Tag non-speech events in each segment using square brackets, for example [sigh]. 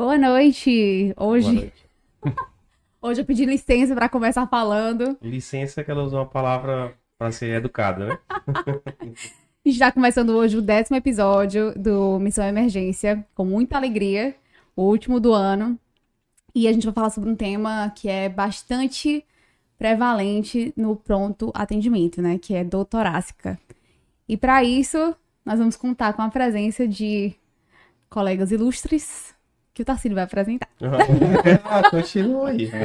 Boa noite. Hoje, Boa noite. [laughs] hoje eu pedi licença para começar falando. Licença que ela usou uma palavra para ser educada, né? a gente está começando hoje o décimo episódio do Missão Emergência, com muita alegria, o último do ano. E a gente vai falar sobre um tema que é bastante prevalente no pronto atendimento, né? Que é dor torácica. E para isso, nós vamos contar com a presença de colegas ilustres que o Tarcílio vai apresentar. [laughs] ah, continua aí. [laughs]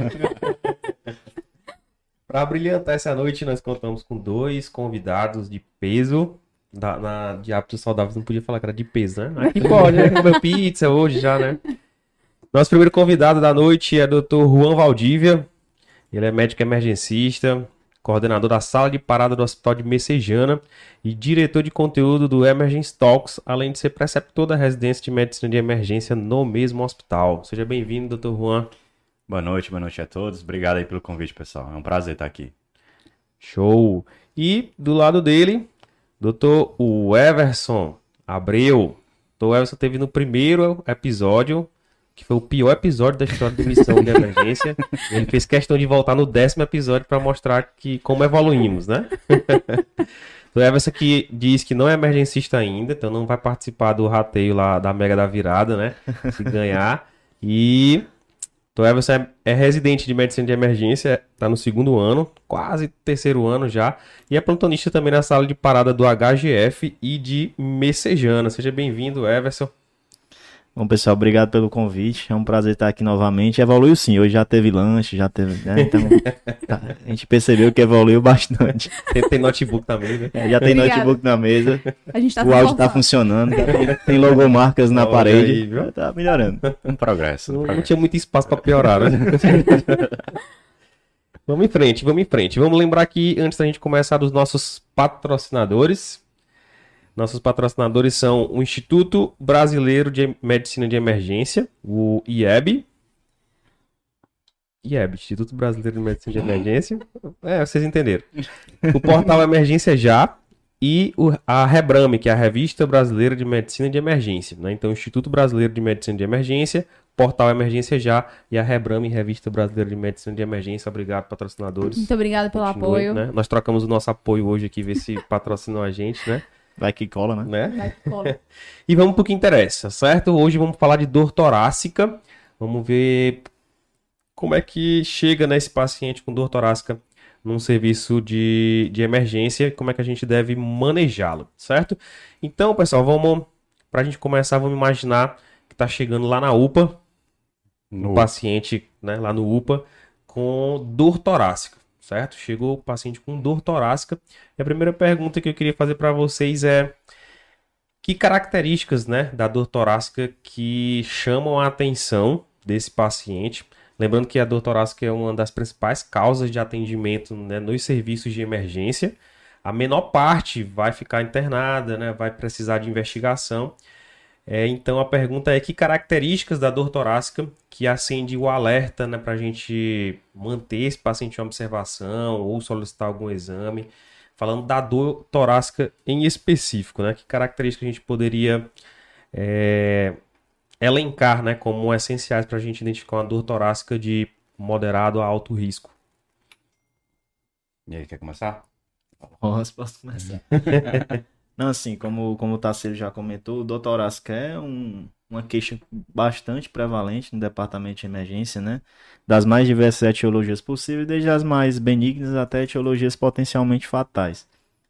Para brilhantar essa noite, nós contamos com dois convidados de peso. Da, na, de hábitos saudáveis, não podia falar que era de peso, né? Aqui pode, né? [laughs] Comer pizza hoje já, né? Nosso primeiro convidado da noite é o Dr. Juan Valdívia. Ele é médico emergencista, coordenador da sala de parada do Hospital de Messejana e diretor de conteúdo do Emergency Talks, além de ser preceptor da residência de medicina de emergência no mesmo hospital. Seja bem-vindo, doutor Juan. Boa noite, boa noite a todos. Obrigado aí pelo convite, pessoal. É um prazer estar aqui. Show! E do lado dele, doutor Everson Abreu. Doutor Everson teve no primeiro episódio que foi o pior episódio da história de missão de emergência. [laughs] Ele fez questão de voltar no décimo episódio para mostrar que como evoluímos, né? [laughs] o Everson que diz que não é emergencista ainda, então não vai participar do rateio lá da Mega da Virada, né? Se ganhar. [laughs] E o Everson é, é, residente de medicina de emergência, está no segundo ano, quase terceiro ano já, e é plantonista também na sala de parada do HGF e de Messejana. Seja bem-vindo, Everson. Bom, pessoal, obrigado pelo convite. É um prazer estar aqui novamente. Evoluiu sim, hoje já teve lanche, já teve. Né? Então, [laughs] tá, a gente percebeu que evoluiu bastante. Tem, tem notebook também, né? É, já tem Obrigada. notebook na mesa. Tá o áudio está funcionando. [laughs] Tem, tem logomarcas na parede. Aí, viu? Tá melhorando. Um progresso. Um não, progresso. não tinha muito espaço para piorar, né? [laughs] vamos em frente, vamos em frente. Vamos lembrar que antes da gente começar dos nossos patrocinadores. Nossos patrocinadores são o Instituto Brasileiro de Medicina de Emergência, o IEB. IEB, Instituto Brasileiro de Medicina de Emergência. É, vocês entenderam. O portal Emergência Já e a Rebrame, que é a Revista Brasileira de Medicina de Emergência. Né? Então, Instituto Brasileiro de Medicina de Emergência, Portal Emergência Já e a Rebrame, Revista Brasileira de Medicina de Emergência. Obrigado, patrocinadores. Muito obrigado pelo Continue, apoio. Né? Nós trocamos o nosso apoio hoje aqui, ver se patrocinou a gente, né? Vai que cola, né? né? Vai que cola. [laughs] e vamos pro que interessa, certo? Hoje vamos falar de dor torácica. Vamos ver como é que chega nesse paciente com dor torácica num serviço de, de emergência, como é que a gente deve manejá-lo, certo? Então, pessoal, vamos para a gente começar, vamos imaginar que está chegando lá na UPA, no um paciente, né, lá no UPA com dor torácica certo? Chegou o paciente com dor torácica. E a primeira pergunta que eu queria fazer para vocês é que características, né, da dor torácica que chamam a atenção desse paciente? Lembrando que a dor torácica é uma das principais causas de atendimento né, nos serviços de emergência. A menor parte vai ficar internada, né, vai precisar de investigação. É, então a pergunta é que características da dor torácica que acende o alerta né, para a gente manter esse paciente em observação ou solicitar algum exame. Falando da dor torácica em específico, né? Que características a gente poderia é, elencar né, como essenciais para a gente identificar uma dor torácica de moderado a alto risco? E aí, quer começar? Posso, posso começar. [laughs] Não, assim, como, como o Tarcísio já comentou, o doutorácico é um, uma queixa bastante prevalente no departamento de emergência, né? Das mais diversas etiologias possíveis, desde as mais benignas até etiologias potencialmente fatais.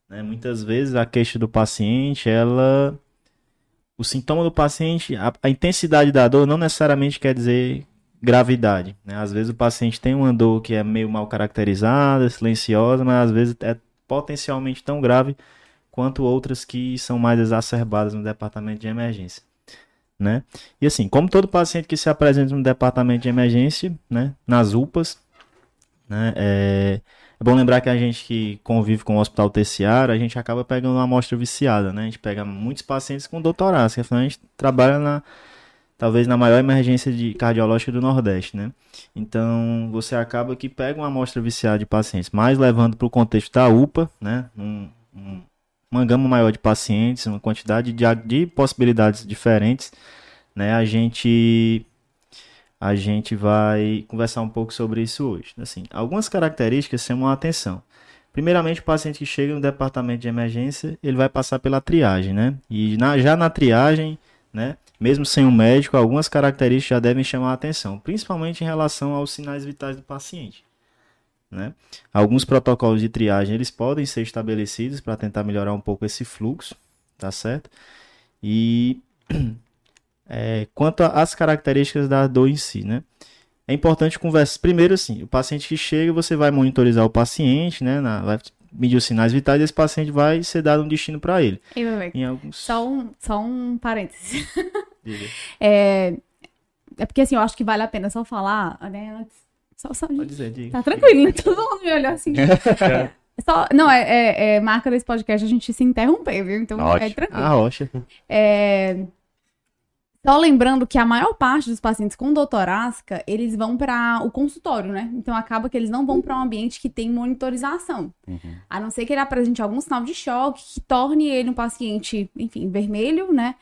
Né? Muitas vezes a queixa do paciente, ela. O sintoma do paciente, a, a intensidade da dor não necessariamente quer dizer gravidade. Né? Às vezes o paciente tem uma dor que é meio mal caracterizada, silenciosa, mas às vezes é potencialmente tão grave quanto outras que são mais exacerbadas no departamento de emergência. Né? E assim, como todo paciente que se apresenta no departamento de emergência, né, nas UPAs, né, é, é, bom lembrar que a gente que convive com o hospital terciário, a gente acaba pegando uma amostra viciada, né? A gente pega muitos pacientes com doutorado, afinal a gente trabalha na talvez na maior emergência de cardiológica do Nordeste, né? Então, você acaba que pega uma amostra viciada de pacientes, mas levando para o contexto da UPA, né? Um, um, uma gama maior de pacientes, uma quantidade de, de possibilidades diferentes, né? A gente a gente vai conversar um pouco sobre isso hoje. Assim, algumas características chamam a atenção. Primeiramente, o paciente que chega no departamento de emergência, ele vai passar pela triagem, né? E na, já na triagem, né, mesmo sem um médico, algumas características já devem chamar a atenção, principalmente em relação aos sinais vitais do paciente. Né? Alguns protocolos de triagem eles podem ser estabelecidos para tentar melhorar um pouco esse fluxo, tá certo? E [clears throat] é, quanto às características da dor em si, né? É importante conversar. Primeiro, assim, o paciente que chega, você vai monitorizar o paciente, né? Na, vai medir os sinais vitais e esse paciente vai ser dado um destino para ele. Bem, Em alguns... Só um, só um parênteses. Diga. [laughs] É, é porque assim, eu acho que vale a pena só falar, né? Antes. Só, só, Pode dizer, diga. Tá tranquilo, né? Todo mundo me olhou assim. [laughs] Só, não, é, é, é marca desse podcast a gente se interromper, viu? Então é Ótimo. tranquilo. A rocha. É, Só lembrando que a maior parte dos pacientes com dor torácica, eles vão para o consultório, né? Então acaba que eles não vão para um ambiente que tem monitorização. Uhum. A não ser que ele apresente algum sinal de choque que torne ele um paciente, enfim, vermelho, né?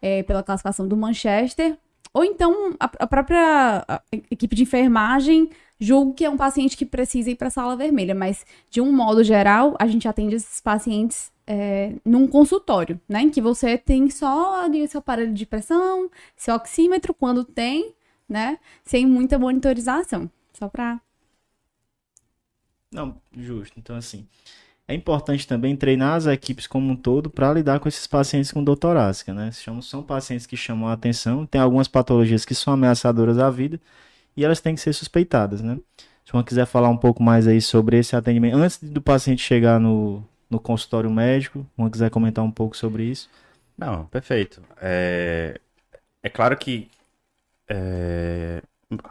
É, pela classificação do Manchester. Ou então a, a própria equipe de enfermagem julga que é um paciente que precisa ir para a sala vermelha. Mas, de um modo geral, a gente atende esses pacientes é, num consultório, né? Em que você tem só ali seu aparelho de pressão, seu oxímetro, quando tem, né? Sem muita monitorização. Só para Não, justo. Então, assim, é importante também treinar as equipes como um todo para lidar com esses pacientes com dor torácica, né? São, pacientes que chamam a atenção, tem algumas patologias que são ameaçadoras à vida e elas têm que ser suspeitadas, né? Se uma quiser falar um pouco mais aí sobre esse atendimento, antes do paciente chegar no, no consultório médico, uma quiser comentar um pouco sobre isso. Não, perfeito. É, é claro que é,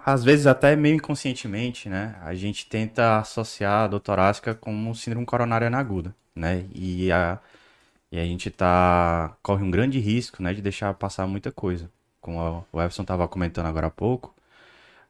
às vezes até meio inconscientemente, né? A gente tenta associar a dor torácica com síndrome coronariana aguda, né? E a, e a gente tá, corre um grande risco, né? De deixar passar muita coisa. Como o Everson estava comentando agora há pouco,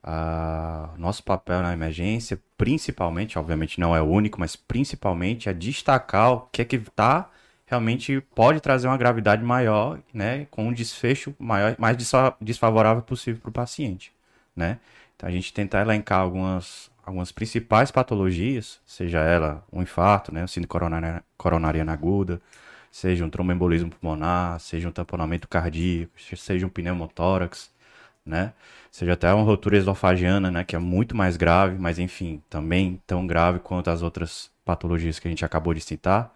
a- nosso papel na emergência, principalmente, obviamente não é o único, mas principalmente é destacar o que é que tá realmente pode trazer uma gravidade maior, né, com um desfecho maior, mais desfa- desfavorável possível para o paciente, né? Então a gente tenta elencar algumas, algumas principais patologias, seja ela um infarto, né, um síndrome coronariana, coronariana aguda, seja um tromboembolismo pulmonar, seja um tamponamento cardíaco, seja um pneumotórax, né? Seja até uma rotura esofagiana, né, que é muito mais grave, mas enfim, também tão grave quanto as outras patologias que a gente acabou de citar.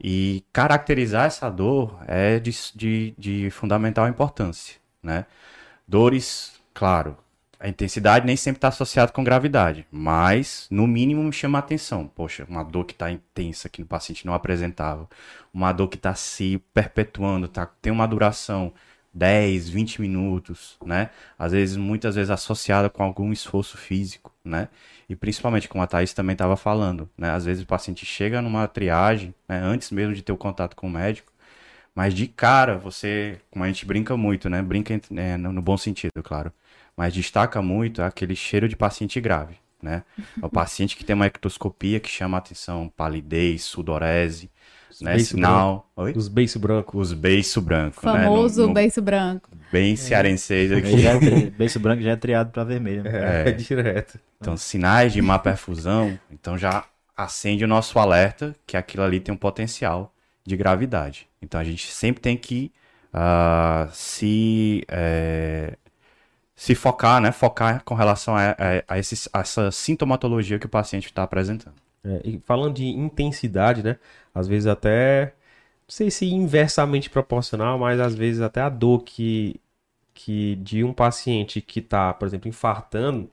E caracterizar essa dor é de, de, de fundamental importância, né? Dores, claro, a intensidade nem sempre está associada com gravidade, mas no mínimo me chama a atenção. Poxa, uma dor que está intensa que o paciente não apresentava, uma dor que está se perpetuando, tá, tem uma duração 10, 20 minutos, né? Às vezes, muitas vezes associada com algum esforço físico, né? E principalmente, como a Thaís também estava falando, né? Às vezes o paciente chega numa triagem, né? Antes mesmo de ter o contato com o médico, mas de cara você, como a gente brinca muito, né? Brinca é, no bom sentido, claro. Mas destaca muito aquele cheiro de paciente grave, né? É o paciente que tem uma ectoscopia que chama a atenção, palidez, sudorese, né? beiço Sinal. Oi? Os beiços brancos. Os beiço branco, né? famoso No- no- beiço branco. Bem cearense aqui. Aí já é [laughs] beiço branco já é triado para vermelho. né? É, direto. Então, sinais de má perfusão, então já acende o nosso alerta que aquilo ali tem um potencial de gravidade. Então, a gente sempre tem que ah, se, eh, se focar, né? Focar com relação a, a, a esses- a essa sintomatologia que o paciente está apresentando. É, e falando de intensidade, né? Às vezes até, não sei se inversamente proporcional, mas às vezes até a dor que, que de um paciente que tá, por exemplo, infartando,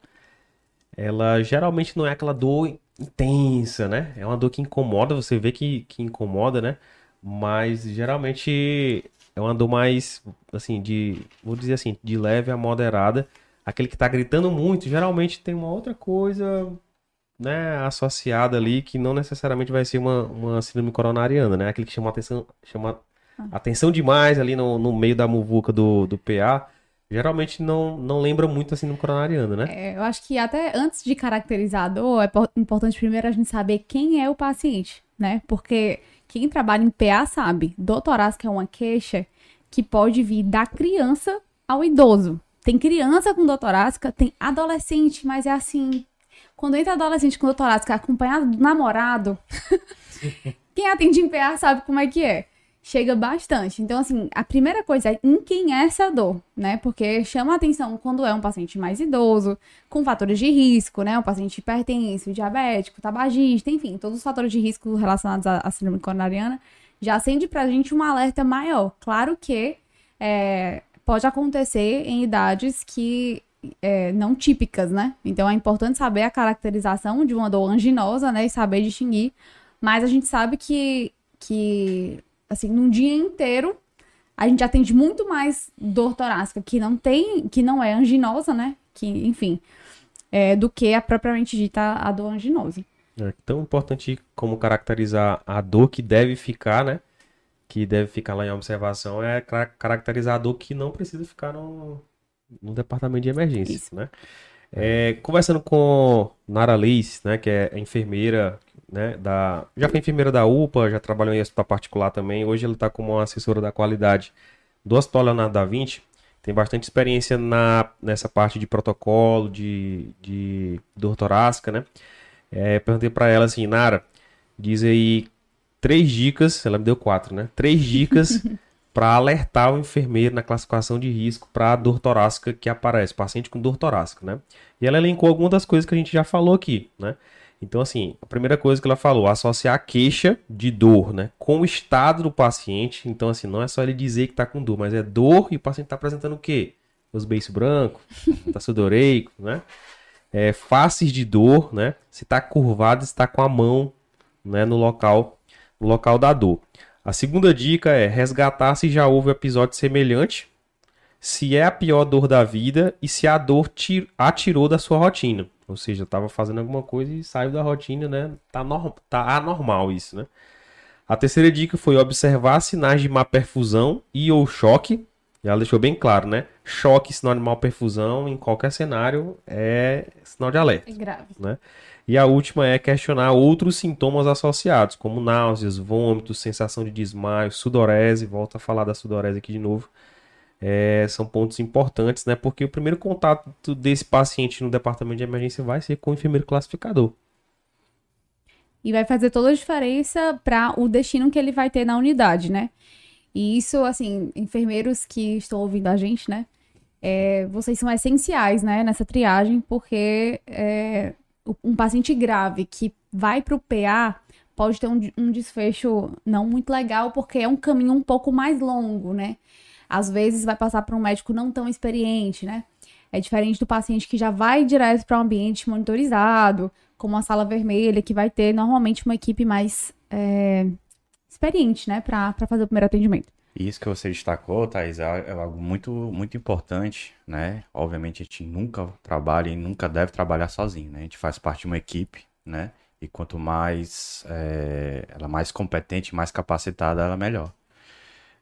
ela geralmente não é aquela dor intensa, né? É uma dor que incomoda, você vê que, que incomoda, né? Mas geralmente é uma dor mais, assim, de, vou dizer assim, de leve a moderada. Aquele que tá gritando muito, geralmente tem uma outra coisa né, associada ali que não necessariamente vai ser uma, uma síndrome coronariana, né? Aquele que chama atenção, chama atenção demais ali no, no meio da muvuca do, do PA, geralmente não, não lembra muito a síndrome coronariana, né? É, eu acho que até antes de caracterizar a dor, é po- importante primeiro a gente saber quem é o paciente, né? Porque quem trabalha em PA sabe, dor torácica é uma queixa que pode vir da criança ao idoso. tem criança com dor torácica, tem adolescente, mas é assim. Quando entra adolescente com dor torácica acompanhado do namorado, [laughs] quem atende em PA sabe como é que é. Chega bastante. Então, assim, a primeira coisa é em quem é essa dor, né? Porque chama a atenção quando é um paciente mais idoso, com fatores de risco, né? Um paciente hipertenso, diabético, tabagista, enfim, todos os fatores de risco relacionados à, à síndrome coronariana já acende pra gente um alerta maior. Claro que é, pode acontecer em idades que é, não típicas, né? Então é importante saber a caracterização de uma dor anginosa, né? E saber distinguir. Mas a gente sabe que, que assim, num dia inteiro, a gente atende muito mais dor torácica que não tem, que não é anginosa, né? Que, enfim, é, do que a propriamente dita a dor anginosa. É tão importante como caracterizar a dor que deve ficar, né? Que deve ficar lá em observação é ca- caracterizar a dor que não precisa ficar no, no departamento de emergência, Isso. né? É, conversando com Nara Leis, né, que é enfermeira, né, da, já foi enfermeira da UPA, já trabalhou em hospital particular também, hoje ela está como assessora da qualidade do Hospital Leonardo da Vinci, tem bastante experiência na, nessa parte de protocolo, de, de dor torácica, né? É, perguntei para ela assim, Nara, diz aí três dicas, ela me deu quatro, né? Três dicas [laughs] para alertar o enfermeiro na classificação de risco para a dor torácica que aparece, paciente com dor torácica, né? E ela elencou algumas das coisas que a gente já falou aqui, né? Então, assim, a primeira coisa que ela falou, associar a queixa de dor, né, com o estado do paciente. Então, assim, não é só ele dizer que tá com dor, mas é dor e o paciente tá apresentando o quê? Os beiços brancos, [laughs] tá sudoreico, né? É, faces de dor, né? Se tá curvado, se tá com a mão, né, no local, no local da dor. A segunda dica é resgatar se já houve episódio semelhante, se é a pior dor da vida e se a dor ti- a tirou da sua rotina. Ou seja, estava fazendo alguma coisa e saiu da rotina, né? Tá, norm- tá anormal isso, né? A terceira dica foi observar sinais de má perfusão e ou choque. Ela deixou bem claro, né? Choque, sinal de má perfusão, em qualquer cenário, é sinal de alerta. É grave. E a última é questionar outros sintomas associados, como náuseas, vômitos, sensação de desmaio, sudorese. Volto a falar da sudorese aqui de novo. É, são pontos importantes, né? Porque o primeiro contato desse paciente no departamento de emergência vai ser com o enfermeiro classificador. E vai fazer toda a diferença para o destino que ele vai ter na unidade, né? E isso, assim, enfermeiros que estão ouvindo a gente, né? é, vocês são essenciais, né, nessa triagem, porque é, um paciente grave que vai para o PA pode ter um, um desfecho não muito legal, porque é um caminho um pouco mais longo, né? Às vezes vai passar por um médico não tão experiente, né? É diferente do paciente que já vai direto para um ambiente monitorizado, como a sala vermelha, que vai ter normalmente uma equipe mais é, experiente, né, para fazer o primeiro atendimento. Isso que você destacou, Thais, é é algo muito, muito importante, né? Obviamente a gente nunca trabalha e nunca deve trabalhar sozinho, né? A gente faz parte de uma equipe, né? E quanto mais é, ela mais competente, mais capacitada, ela melhor.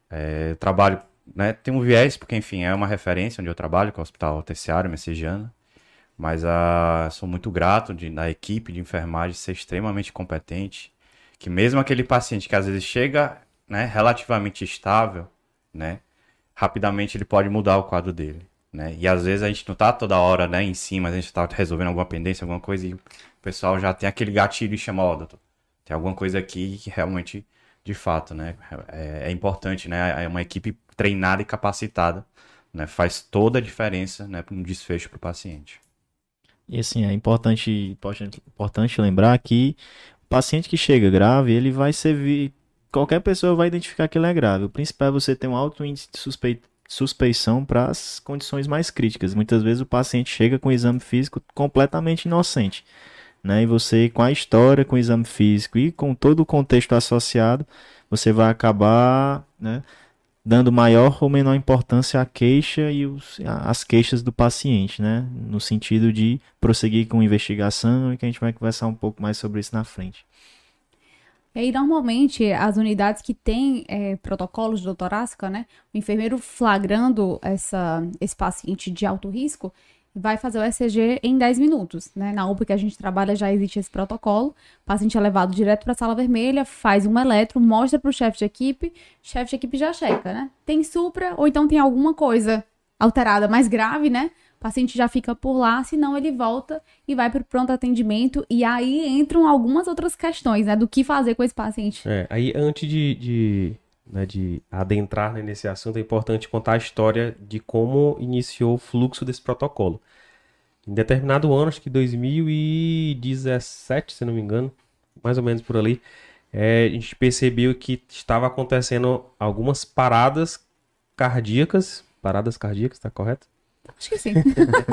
É, eu trabalho, né? Tem um viés, porque enfim, é uma referência onde eu trabalho, que é o Hospital Terciário Messejana. Mas ah, sou muito grato de, da equipe de enfermagem ser extremamente competente. Que mesmo aquele paciente que às vezes chega né, relativamente estável, né, rapidamente ele pode mudar o quadro dele, né? E às vezes a gente não tá toda hora, né, em cima, a gente tá resolvendo alguma pendência, alguma coisa e o pessoal já tem aquele gatilho e chama, ó, doutor, tem alguma coisa aqui que realmente, de fato, né, é, é importante, né? É uma equipe treinada e capacitada, né, faz toda a diferença, né, para um desfecho para o paciente. E assim, é importante, importante, lembrar que o paciente que chega grave, ele vai servir. Qualquer pessoa vai identificar que ele é grave. O principal é você ter um alto índice de suspe- suspeição para as condições mais críticas. Muitas vezes o paciente chega com o exame físico completamente inocente. Né? E você, com a história, com o exame físico e com todo o contexto associado, você vai acabar né, dando maior ou menor importância à queixa e a- as queixas do paciente, né? No sentido de prosseguir com investigação e que a gente vai conversar um pouco mais sobre isso na frente. E aí, normalmente, as unidades que têm é, protocolos de dor torácica, né? O enfermeiro flagrando essa, esse paciente de alto risco vai fazer o ECG em 10 minutos, né? Na UPA que a gente trabalha já existe esse protocolo. O paciente é levado direto para a sala vermelha, faz um eletro, mostra para o chefe de equipe, chefe de equipe já checa, né? Tem supra ou então tem alguma coisa alterada mais grave, né? O paciente já fica por lá, senão ele volta e vai para o pronto atendimento. E aí entram algumas outras questões, né? Do que fazer com esse paciente. É, aí antes de, de, né, de adentrar né, nesse assunto, é importante contar a história de como iniciou o fluxo desse protocolo. Em determinado ano, acho que 2017, se não me engano, mais ou menos por ali, é, a gente percebeu que estava acontecendo algumas paradas cardíacas. Paradas cardíacas, tá correto? Acho que sim.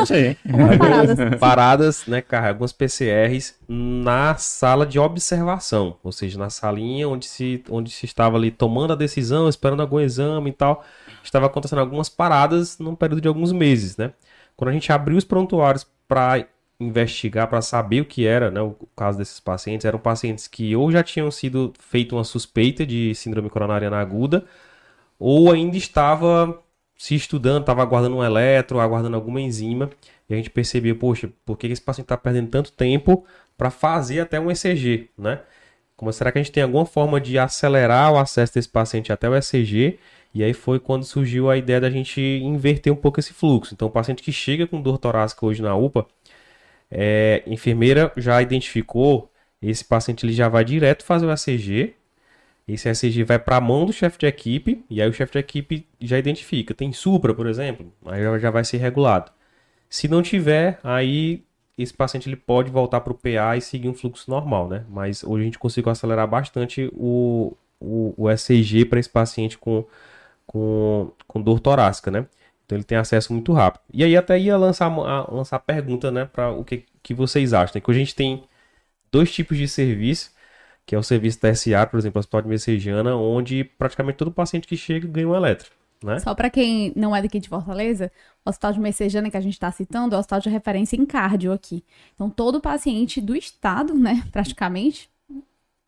Sim. Algumas paradas. paradas, né, cara, algumas PCRs na sala de observação, ou seja, na salinha onde se, onde se estava ali tomando a decisão, esperando algum exame e tal, estava acontecendo algumas paradas num período de alguns meses, né? Quando a gente abriu os prontuários para investigar, para saber o que era, né, o caso desses pacientes, eram pacientes que ou já tinham sido feito uma suspeita de síndrome coronariana aguda, ou ainda estava se estudando, estava aguardando um eletro, aguardando alguma enzima, e a gente percebeu, poxa, por que esse paciente está perdendo tanto tempo para fazer até um ECG, né? Como será que a gente tem alguma forma de acelerar o acesso desse paciente até o ECG? E aí foi quando surgiu a ideia da gente inverter um pouco esse fluxo. Então, o paciente que chega com dor torácica hoje na UPA, é, a enfermeira já identificou, esse paciente ele já vai direto fazer o ECG, esse ECG vai para a mão do chefe de equipe, e aí o chefe de equipe já identifica. Tem supra, por exemplo, aí já- vai ser regulado. Se não tiver, aí esse paciente ele pode voltar para o PA e seguir um fluxo normal, né? Mas hoje a gente conseguiu acelerar bastante o, o, o ECG para esse paciente com, com, com dor torácica, né? Então ele tem acesso muito rápido. E aí até ia lançar a, lançar a pergunta, né, para o que, que vocês acham. né? Que a gente tem dois tipos de serviço, que é o serviço terciário, por exemplo, Hospital de Messejana, onde praticamente todo paciente que chega ganha um eletro, né? Só para quem não é daqui de Fortaleza, o Hospital de Messejana que a gente está citando é o hospital de referência em cardio aqui. Então, todo paciente do estado, né, [laughs] praticamente,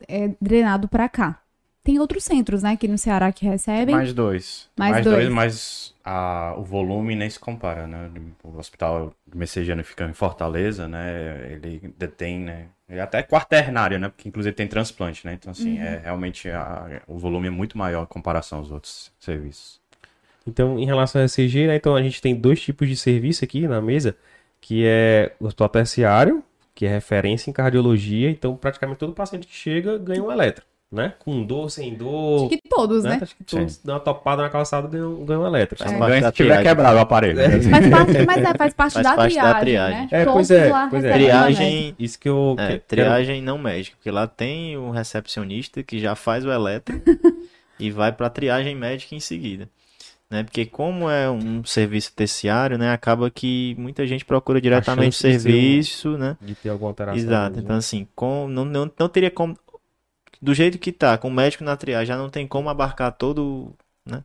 é drenado para cá. Tem outros centros, né, aqui no Ceará que recebem. Mais dois. Mais dois. mas a- o volume nem se compara, né? O hospital de Messejana fica em Fortaleza, né? Ele detém, né? Ele é até quaternário, né? Porque inclusive tem transplante, né? Então, assim, é realmente a- o volume é muito maior em comparação aos outros serviços. Então, em relação ao ECG, né, então a gente tem dois tipos de serviço aqui na mesa, que é o hospital terciário, que é referência em cardiologia, então praticamente todo paciente que chega ganha um eletro, né? Com dor, sem dor, Acho que todos, né? Acho que todos dão uma topada na calçada ganham, ganham um eletro. Faz É. parte Ganha da se tiver triagem. quebrado o aparelho. né? Faz parte, mas é, faz parte, Faz da, parte da triagem, triagem. né? É, pois é, pois é. remédio. Triagem, Isso que eu é, que- quero- triagem não médica, porque lá tem o recepcionista que já faz o eletro [laughs] e vai para triagem médica em seguida. Né? Porque como é um serviço terciário, né, acaba que muita gente procura diretamente o chance de um- serviço, né? de ter alguma alteração. Exato. Então assim, com, não, não, não teria como do jeito que tá, com o médico na triagem, já não tem como abarcar todo, né?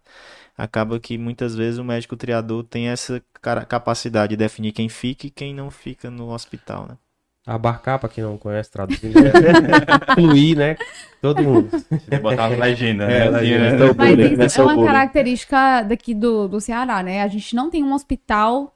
Acaba que muitas vezes o médico triador tem essa capacidade de definir quem fica e quem não fica no hospital, né? Abarcar, pra quem não conhece, traduzindo, é incluir, né? Todo mundo. Botar as legendas, É, né? legenda. Assim, né? Então, Mas isso né, é seu uma característica daqui do, do Ceará, né? A gente não tem um hospital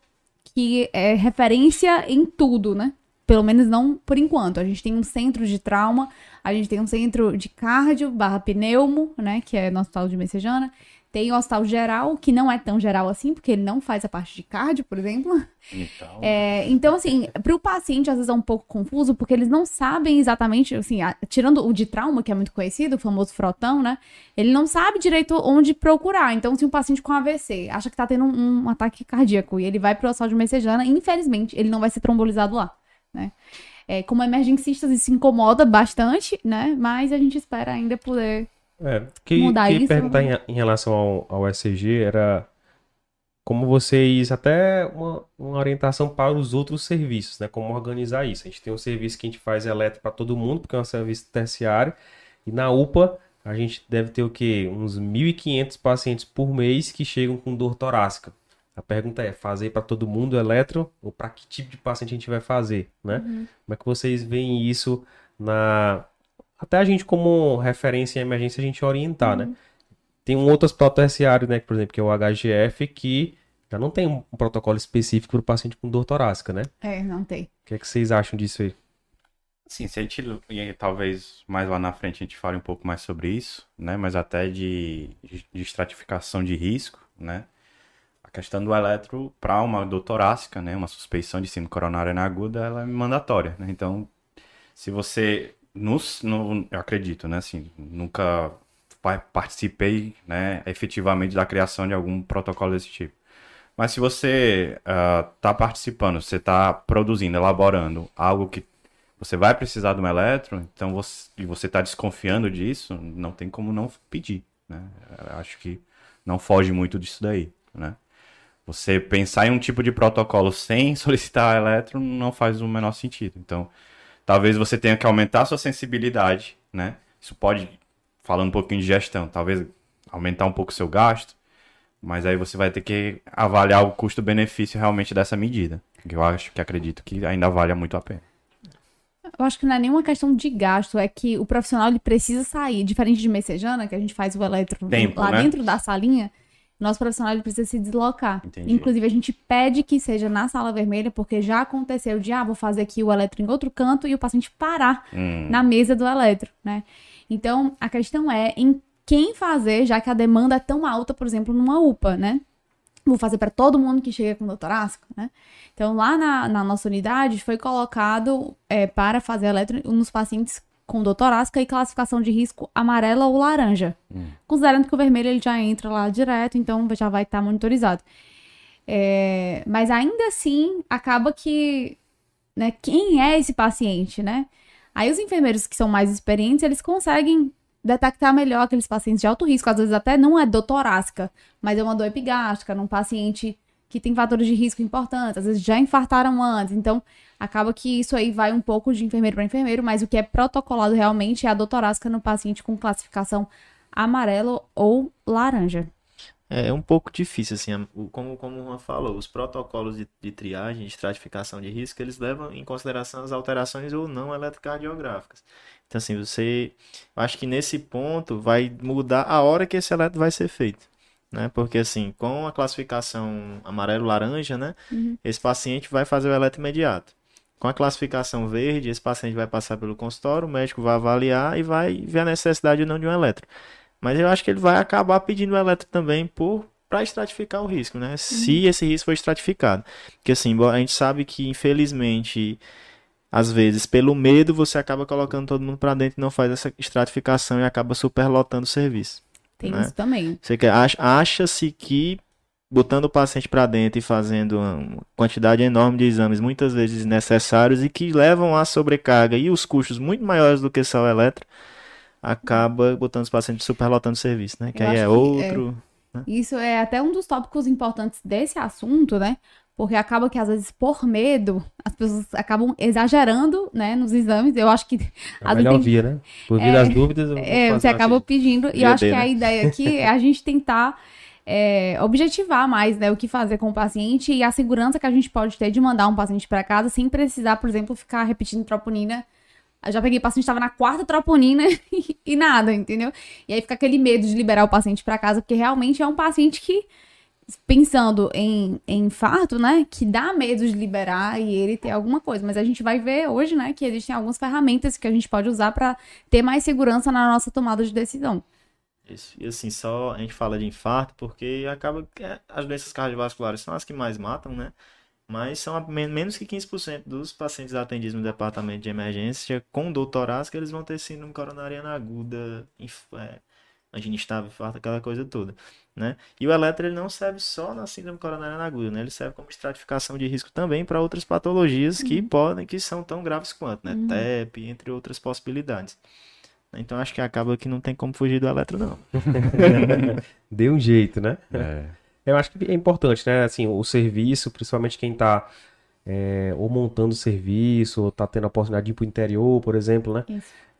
que é referência em tudo, né? Pelo menos não por enquanto. A gente tem um centro de trauma, a gente tem um centro de cardio barra pneumo, né? Que é no hospital de Messejana. Tem o hospital geral, que não é tão geral assim, porque ele não faz a parte de cardio, por exemplo. Então, É, então, assim, para o paciente às vezes é um pouco confuso, porque eles não sabem exatamente, assim, a- tirando o de trauma, que é muito conhecido, o famoso frotão, né? Ele não sabe direito onde procurar. Então, se um paciente com AVC acha que tá tendo um, um ataque cardíaco e ele vai pro hospital de Messejana, infelizmente, ele não vai ser trombolizado lá, né? É, como emergencistas, isso incomoda bastante, né? Mas a gente espera ainda poder É, que, Mudar que isso, perguntar né? em, em relação ao, ao ECG era como vocês, até uma, uma orientação para os outros serviços, né? Como organizar isso. A gente tem um serviço que a gente faz eletro para todo mundo, porque é um serviço terciário, e na UPA a gente deve ter o quê? Uns 1.500 pacientes por mês que chegam com dor torácica. A pergunta é, fazer para todo mundo eletro ou para que tipo de paciente a gente vai fazer, né? Como é que vocês veem isso na até a gente como referência em emergência a gente orientar, né? Tem um outro hospital terciário, né, por exemplo, que é o HGF, que já não tem um protocolo específico para o paciente com dor torácica, né? É, não tem. O que é que vocês acham disso aí? Sim, se a gente, e talvez mais lá na frente a gente fale um pouco mais sobre isso, né? Mas até de, de estratificação de risco, né? Questão do eletro para uma dor torácica, né, uma suspeição de síndrome coronária aguda, ela é mandatória, né? Então, se você no, no, eu acredito, né, assim, nunca participei, né, efetivamente da criação de algum protocolo desse tipo. Mas se você está uh, participando, você está produzindo, elaborando algo que você vai precisar de um eletro, então você, e você está desconfiando disso, não tem como não pedir. Né? Eu acho que não foge muito disso daí. Né? Você pensar em um tipo de protocolo sem [laughs] solicitar eletro não faz o menor sentido. Então, talvez você tenha que aumentar a sua sensibilidade. Né? Isso pode, falando um pouquinho de gestão, talvez aumentar um pouco o seu gasto, mas aí você vai ter que avaliar o custo-benefício realmente dessa medida. Que eu acho que acredito que ainda vale muito a pena. Eu acho que não é nenhuma questão de gasto, é que o profissional ele precisa sair, diferente de messejana, que a gente faz o eletro Tempo, lá né? dentro da salinha, nosso profissional precisa se deslocar. Entendi. Inclusive, a gente pede que seja na sala vermelha, porque já aconteceu de, ah, vou fazer aqui o eletro em outro canto e o paciente parar Hum, na mesa do eletro, né? Então, a questão é em quem fazer, já que a demanda é tão alta, por exemplo, numa UPA, né? Vou fazer para todo mundo que chega com doutorásico, né? Então, lá na, na nossa unidade, foi colocado é, para fazer eletro nos pacientes com doutorásica e classificação de risco amarela ou laranja. Considerando que o vermelho ele já entra lá direto, então já vai estar monitorizado. É, mas ainda assim, acaba que, né, quem é esse paciente, né? Aí os enfermeiros que são mais experientes, eles conseguem detectar melhor aqueles pacientes de alto risco. Às vezes até não é dor torácica, mas é uma dor epigástrica, num paciente que tem fatores de risco importantes, às vezes já infartaram antes. Então, acaba que isso aí vai um pouco de enfermeiro para enfermeiro, mas o que é protocolado realmente é a dor torácica no paciente com classificação amarelo ou laranja. É um pouco difícil, assim, como, como o Juan falou, os protocolos de, de triagem, de estratificação de risco, eles levam em consideração as alterações ou não eletrocardiográficas. Então, assim, você, acho que nesse ponto vai mudar a hora que esse eletro vai ser feito, né? Porque, assim, com a classificação amarelo-laranja, né, esse paciente vai fazer o eletro imediato. Com a classificação verde, esse paciente vai passar pelo consultório, o médico vai avaliar e vai ver a necessidade ou não de um eletro. Mas eu acho que ele vai acabar pedindo o eletro também por para estratificar o risco, né? Se esse risco for estratificado. Porque assim, a gente sabe que infelizmente às vezes pelo medo você acaba colocando todo mundo para dentro e não faz essa estratificação e acaba superlotando o serviço. Tem Né? isso também. Você quer ach- acha-se que botando o paciente para dentro e fazendo uma quantidade enorme de exames, muitas vezes desnecessários e que levam à sobrecarga e os custos muito maiores do que só o eletro, acaba botando os pacientes superlotando o serviço, né? Que Eu aí é que outro. Isso é até um dos tópicos importantes desse assunto, né? Porque acaba que, às vezes, por medo, as pessoas acabam exagerando, né, nos exames. Eu acho que. É às melhor tem- via, né? Por via das dúvidas, é, você acaba pedindo. E eu acho que a né? ideia aqui é a gente tentar é, objetivar mais, né, o que fazer com o paciente e a segurança que a gente pode ter de mandar um paciente para casa sem precisar, por exemplo, ficar repetindo troponina. Eu já peguei paciente estava na quarta troponina e, [laughs] e nada, entendeu? E aí fica aquele medo de liberar o paciente para casa, porque realmente é um paciente que, pensando em, em infarto, né, que dá medo de liberar e ele ter alguma coisa. Mas a gente vai ver hoje, né, que existem algumas ferramentas que a gente pode usar para ter mais segurança na nossa tomada de decisão. Isso. E assim, só a gente fala de infarto porque acaba que é, as doenças cardiovasculares são as que mais matam, né? Mas são menos que 15% dos pacientes atendidos no departamento de emergência com dor torácica, eles vão ter síndrome coronariana aguda, inf- é, angina estável, infarto, aquela coisa toda, né? E o eletro ele não serve só na síndrome coronariana aguda, né? Ele serve como estratificação de risco também para outras patologias que podem, que são tão graves quanto, né? TEP, entre outras possibilidades. Então acho que acaba que não tem como fugir do eletro, não. [laughs] Dê um jeito, né? É. Eu acho que é importante, né? Assim, o serviço, principalmente quem tá é, ou montando serviço, ou tá tendo a oportunidade de ir pro interior, por exemplo, né?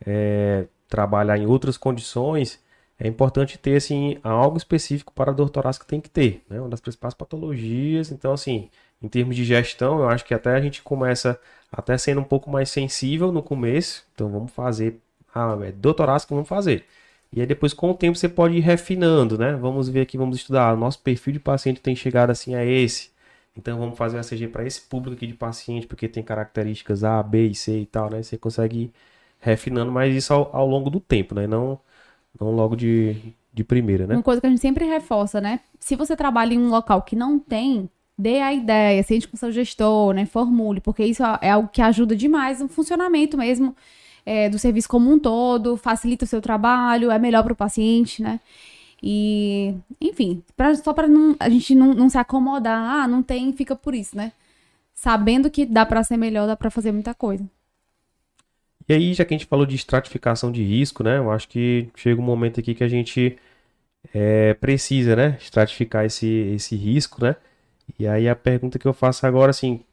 É, trabalhar em outras condições, é importante ter, assim, algo específico para a dor torácica tem que ter, né? Uma das principais patologias. Então, assim, em termos de gestão, eu acho que até a gente começa até sendo um pouco mais sensível no começo. Então, vamos fazer. Ah, é dor torácica, vamos fazer. E aí depois, com o tempo, você pode ir refinando, né? Vamos ver aqui, vamos estudar. Nosso perfil de paciente tem chegado assim a esse. Então vamos fazer o ECG para esse público aqui de paciente, porque tem características A, B e C e tal, né? Você consegue ir refinando, mas isso ao, ao longo do tempo, né? Não, não logo de, de primeira, né? Uma coisa que a gente sempre reforça, né? Se você trabalha em um local que não tem, dê a ideia, sente com seu gestor, né? Formule, porque isso é algo que ajuda demais no funcionamento mesmo é, do serviço como um todo, facilita o seu trabalho, é melhor para o paciente, né? E, enfim, pra, só para a gente não, não se acomodar, ah, não tem, fica por isso, né? Sabendo que dá para ser melhor, dá para fazer muita coisa. E aí, já que a gente falou de estratificação de risco, né? Eu acho que chega um momento aqui que a gente é, precisa, né? Estratificar esse, esse risco, né? E aí a pergunta que eu faço agora, assim, o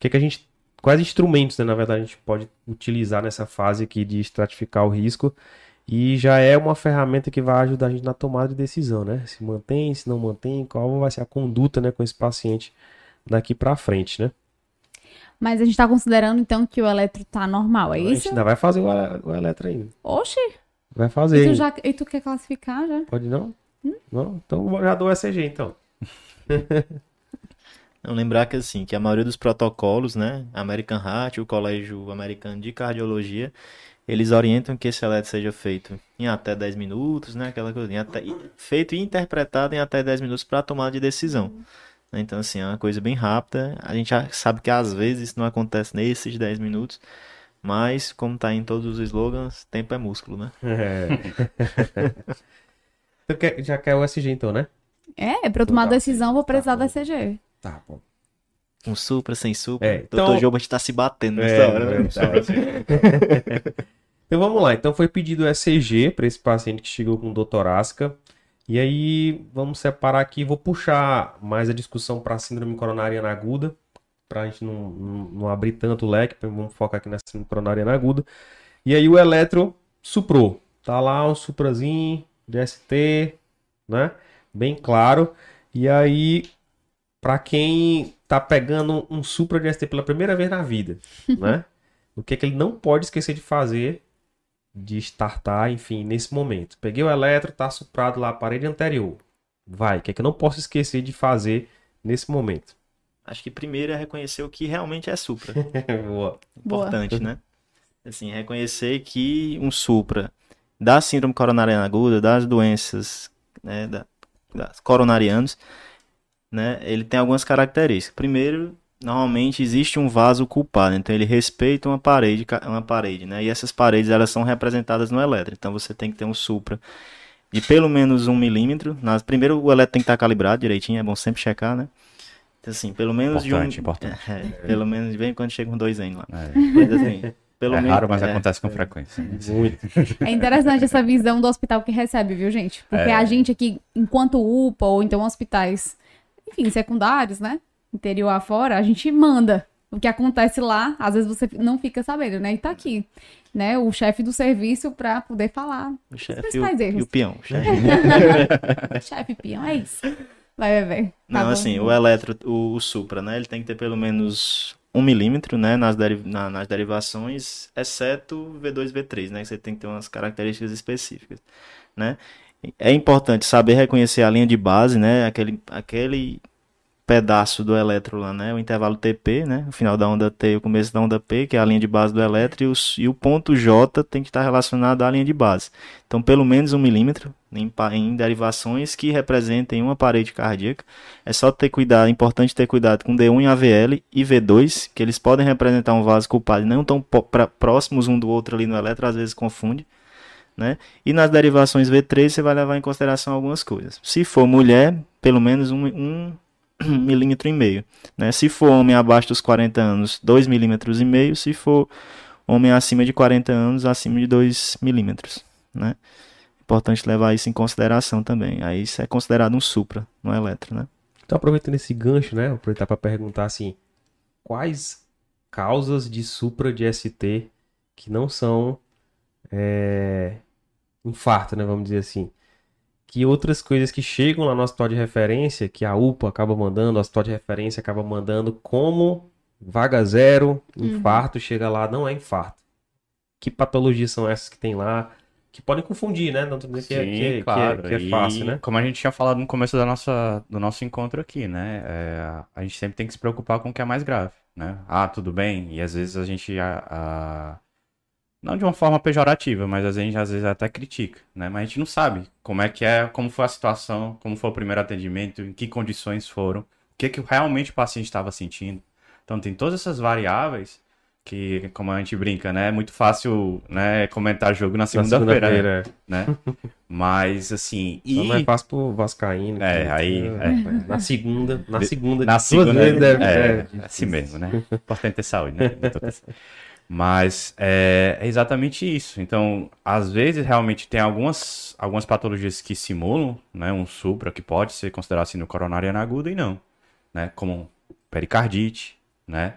que, é que a gente. Quais instrumentos, né, na verdade, a gente pode utilizar nessa fase aqui de estratificar o risco? E já é uma ferramenta que vai ajudar a gente na tomada de decisão, né? Se mantém, se não mantém, qual vai ser a conduta né, com esse paciente daqui para frente, né? Mas a gente tá considerando, então, que o eletro tá normal, é a isso? A gente ainda vai fazer o, o eletro ainda. Oxi! Vai fazer. E tu, já, e tu quer classificar já? Pode não? Hum? Não? Então já dou ECG, então. [laughs] Não, lembrar que assim, que a maioria dos protocolos, né, American Heart, o Colégio Americano de Cardiologia, eles orientam que esse eletro seja feito em até 10 minutos, né, aquela coisa, até, feito e interpretado em até 10 minutos para tomada de decisão. Então, assim, é uma coisa bem rápida. A gente já sabe que às vezes isso não acontece nesses 10 minutos, mas, como está em todos os slogans, tempo é músculo, né? É. [laughs] então, já quer o SG, então, né? É, para eu tomar decisão, vou precisar tá, da SG. Tá bom. Um supra, sem supra. É, então... Doutor Joba está se batendo nessa é, hora. Né? [laughs] então vamos lá. Então foi pedido ECG para esse paciente que chegou com dor torácica. E aí vamos separar aqui. Vou puxar mais a discussão para a síndrome coronariana aguda. Para a gente não, não, não, abrir tanto o leque. Vamos focar aqui na síndrome coronariana aguda. E aí o eletro suprou. Tá lá um suprazinho de ST, né? Bem claro. E aí para quem tá pegando um Supra de ST pela primeira vez na vida, [laughs] né? O que é que ele não pode esquecer de fazer, de startar, enfim, nesse momento. Peguei o eletro, tá suprado lá a parede anterior. Vai, o que é que eu não posso esquecer de fazer nesse momento? Acho que primeiro é reconhecer o que realmente é Supra. [laughs] Boa. Importante, Boa. né? Assim, reconhecer que um Supra da síndrome coronariana aguda, das doenças, né, da, das coronarianos, né, ele tem algumas características. Primeiro, normalmente existe um vaso culpado, então ele respeita uma parede, uma parede, né? E essas paredes elas são representadas no elétrico. Então você tem que ter um supra de pelo menos um milímetro. Nas, primeiro o elétrico tem que estar calibrado direitinho, é bom sempre checar, né? Então, assim, pelo menos importante, de um. Importante. [laughs] É, pelo menos de vez em quando chega um 2N lá. É. Mas, assim, pelo é menos, raro, mas é, acontece com frequência. Muito. É interessante essa visão do hospital que recebe, viu, gente? Porque é. a gente aqui, enquanto UPA ou então hospitais enfim, secundários, né? Interior afora, a gente manda. O que acontece lá, às vezes você não fica sabendo, né? E tá aqui, né? O chefe do serviço para poder falar. O chefe e, e, o peão. [laughs] Chefe peão, é isso. Vai, vai, vai. Tá não, bom. assim, o eletro, o, o, Supra, né? Ele tem que ter pelo menos um milímetro, né? Nas, deri na, nas derivações, exceto V2 V3, né? Você tem que ter umas características específicas, né? É importante saber reconhecer a linha de base, né? Aquele, aquele pedaço do elétron lá, né? O intervalo TP, né? O final da onda T e o começo da onda P, que é a linha de base do elétron, e o, e o ponto J tem que estar relacionado à linha de base. Então, pelo menos um milímetro em, em derivações que representem uma parede cardíaca. É só ter cuidado, é importante ter cuidado com D1 e AVL e V2, que eles podem representar um vaso culpado não tão próximos um do outro ali no elétron, às vezes confunde. Né? E nas derivações V3 você vai levar em consideração algumas coisas. Se for mulher, pelo menos um, um [clears throat] milímetro e meio. Né? Se for homem abaixo dos 40 anos, 2 milímetros e meio. Se for homem acima de 40 anos, acima de 2 milímetros. Né? Importante levar isso em consideração também. Aí isso é considerado um supra, não é eletro, né? Então aproveitando esse gancho, né? Aproveitar para perguntar assim, quais causas de supra de ST que não são é, infarto, né? Vamos dizer assim. Que outras coisas que chegam lá no hospital de referência, que a UPA acaba mandando, o hospital de referência acaba mandando, como vaga zero, uhum. infarto, uhum. chega lá, não é infarto. Que patologias são essas que tem lá? Que podem confundir, né? Não tô dizendo que, é, que, é, claro. que, é, que é fácil, né? Como a gente tinha falado no começo da nossa, do nosso encontro aqui, né? É, a gente sempre tem que se preocupar com o que é mais grave, né? Ah, tudo bem. E às vezes a gente a, a não de uma forma pejorativa, mas a gente às vezes até critica, né? Mas a gente não sabe como é que é, como foi a situação, como foi o primeiro atendimento, em que condições foram, o que, que realmente o paciente estava sentindo. Então tem todas essas variáveis que, como a gente brinca, né? É muito fácil né, comentar jogo na segunda-feira, segunda-feira, né? Mas assim, Só não é e fácil pro Vascaíno. É, que- aí, é, Na segunda, na segunda, na segunda vezes é, é, é assim mesmo, né? Importante ter saúde, né? Mas é, é exatamente isso. Então, às vezes, realmente tem algumas, algumas patologias que simulam né, um supra, que pode ser considerado síndrome coronariana aguda e não. Né? Como pericardite, né?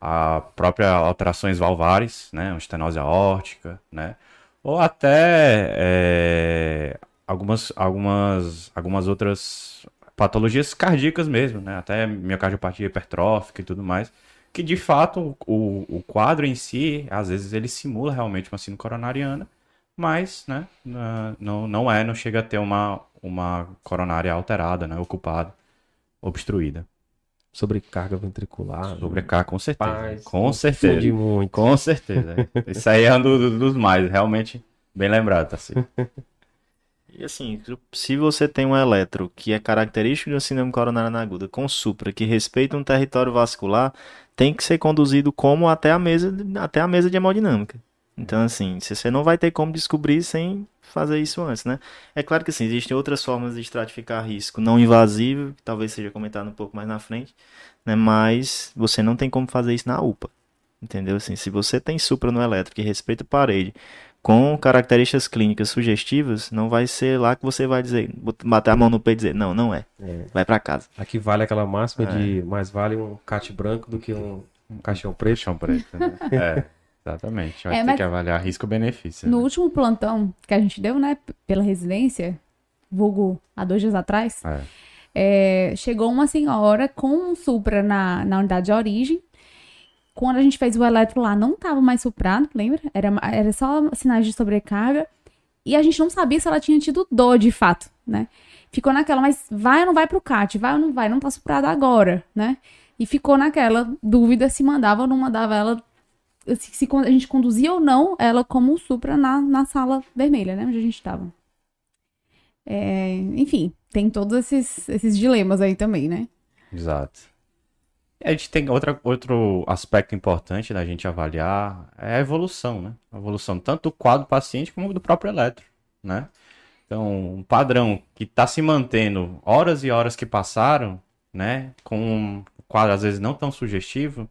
A própria alterações valvares, né? Uma estenose aórtica, né? Ou até é, algumas, algumas, algumas outras patologias cardíacas mesmo, né? Até miocardiopatia hipertrófica e tudo mais que de fato o, o quadro em si, às vezes ele simula realmente uma síndrome coronariana, mas né, não, não é, não chega a ter uma, uma coronária alterada, né, ocupada, obstruída. Sobrecarga ventricular. Sobrecarga, com certeza. Paz, com certeza. muito. Com certeza. Isso aí é um do- dos mais, realmente bem lembrado, tá assim. [laughs] E assim, se você tem um eletro que é característico de uma síndrome coronariana aguda com supra que respeita um território vascular, tem que ser conduzido como até a mesa, até a mesa de hemodinâmica. Então, assim, se você não vai ter como descobrir sem fazer isso antes, né? É claro que assim, existem outras formas de estratificar risco não invasivo, que talvez seja comentado um pouco mais na frente, né? Mas você não tem como fazer isso na UPA. Entendeu? Assim, se você tem supra no elétrico que respeita a parede, com características clínicas sugestivas, não vai ser lá que você vai dizer, bater a mão no peito e dizer, não, não é. É. Vai pra casa. Aqui vale aquela máxima de mais vale um cate branco do que um, um caixão preto. Chão preto, né? [laughs] É, exatamente. Vai É, ter que avaliar risco-benefício. No né? último plantão que a gente deu, né, pela residência, vulgo há dois dias atrás, É. é, chegou uma senhora com um supra na, na unidade de origem. Quando a gente fez o eletro lá, não tava mais suprado, lembra? Era, era só sinais de sobrecarga. E a gente não sabia se ela tinha tido dor de fato, né? Ficou naquela, mas vai ou não vai pro CAT? Vai ou não vai? Não tá suprado agora, né? E ficou naquela dúvida se mandava ou não mandava ela, se, se a gente conduzia ou não ela como supra na, na sala vermelha, né? Onde a gente tava. É, enfim, tem todos esses, esses dilemas aí também, né? Exato. A gente tem outra, outro aspecto importante da gente avaliar é a evolução, né? A evolução tanto do quadro do paciente como do próprio eletro, né? Então, um padrão que está se mantendo horas e horas que passaram, né? Com um quadro às vezes não tão sugestivo,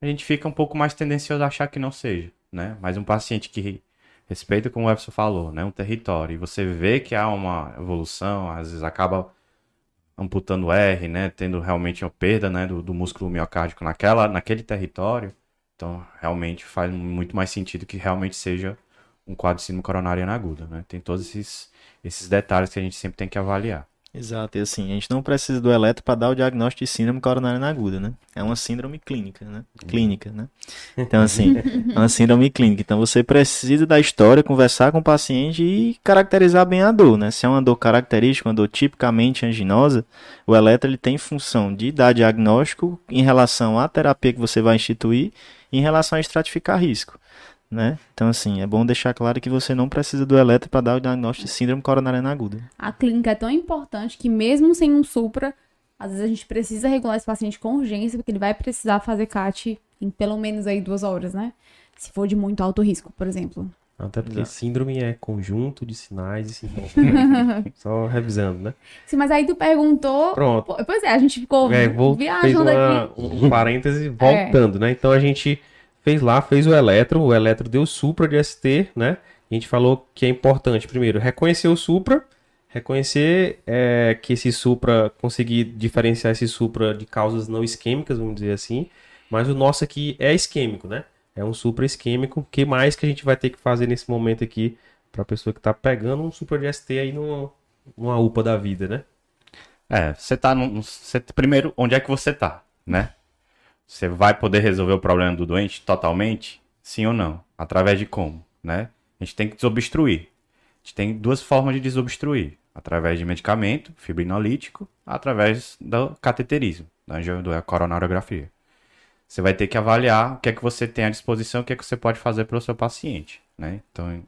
a gente fica um pouco mais tendencioso a achar que não seja, né? Mas um paciente que respeita, como o Everson falou, né? Um território, e você vê que há uma evolução, às vezes acaba amputando R, né, tendo realmente uma perda, né, do, do músculo miocárdico naquela, naquele território, então realmente faz muito mais sentido que realmente seja um quadro de síndrome coronariana aguda, né? Tem todos esses, esses detalhes que a gente sempre tem que avaliar. Exato, e assim, a gente não precisa do eletro para dar o diagnóstico de síndrome coronariana aguda, né? É uma síndrome clínica, né? Clínica, né? Então, assim, é uma síndrome clínica. Então, você precisa da história, conversar com o paciente e caracterizar bem a dor, né? Se é uma dor característica, uma dor tipicamente anginosa, o eletro ele tem função de dar diagnóstico em relação à terapia que você vai instituir em relação a estratificar risco. Né? Então, assim, é bom deixar claro que você não precisa do eletro para dar o diagnóstico de síndrome coronariana aguda. A clínica é tão importante que mesmo sem um supra, às vezes a gente precisa regular esse paciente com urgência, porque ele vai precisar fazer CAT em pelo menos aí duas horas, né? Se for de muito alto risco, por exemplo. Até porque Exato. síndrome é conjunto de sinais e sintomas. [laughs] Só revisando, né? Sim, mas aí tu perguntou. Pronto. Pois é, a gente ficou É, vou, fez viajando uma, aqui. um parêntese voltando, né? Então a gente fez lá, fez o eletro, o eletro deu supra de ST, né? A gente falou que é importante, primeiro, reconhecer o supra, reconhecer é, que esse supra, conseguir diferenciar esse supra de causas não isquêmicas, vamos dizer assim, mas o nosso aqui é isquêmico, né? É um supra isquêmico. O que mais que a gente vai ter que fazer nesse momento aqui para a pessoa que tá pegando um supra de ST aí numa, numa UPA da vida, né? É, você tá num, você, primeiro, onde é que você tá, né? Você vai poder resolver o problema do doente totalmente? Sim ou não? Através de como, né? A gente tem que desobstruir. A gente tem duas formas de desobstruir. Através de medicamento, fibrinolítico, através do cateterismo, da, coronariografia. você vai ter que avaliar o que é que você tem à disposição, o que é que você pode fazer para o seu paciente, né? Então,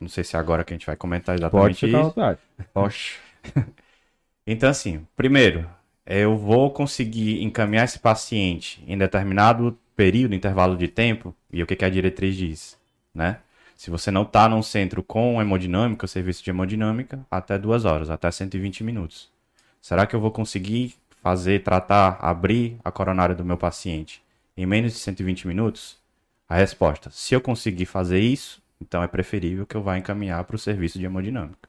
não sei se é agora que a gente vai comentar Pode exatamente ficar à isso. vontade. Oxe. [laughs] Então, assim, primeiro, eu vou conseguir encaminhar esse paciente em determinado período, intervalo de tempo, e o que, que a diretriz diz, né? Se você não está num centro com hemodinâmica, serviço de hemodinâmica, até duas horas, até 120 minutos. Será que eu vou conseguir fazer, tratar, abrir a coronária do meu paciente em menos de 120 minutos? A resposta: se eu conseguir fazer isso, então é preferível que eu vá encaminhar para o serviço de hemodinâmica.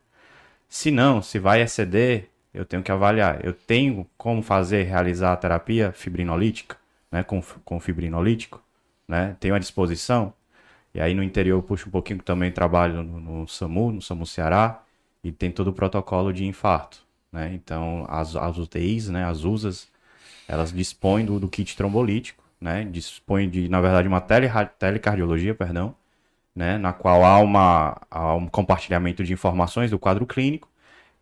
Se não, se vai exceder, eu tenho que avaliar. Eu tenho como fazer, realizar a terapia fibrinolítica, né, com, com fibrinolítico, né? Tenho à disposição. E aí no interior eu puxo um pouquinho também trabalho no, no SAMU, no SAMU Ceará, e tem todo o protocolo de infarto, né? Então as, as UTIs, né, as USAs, elas dispõem do, do kit trombolítico, né? Dispõem de, na verdade, uma tele, telecardiologia, perdão, né? Na qual há, uma, há um compartilhamento de informações do quadro clínico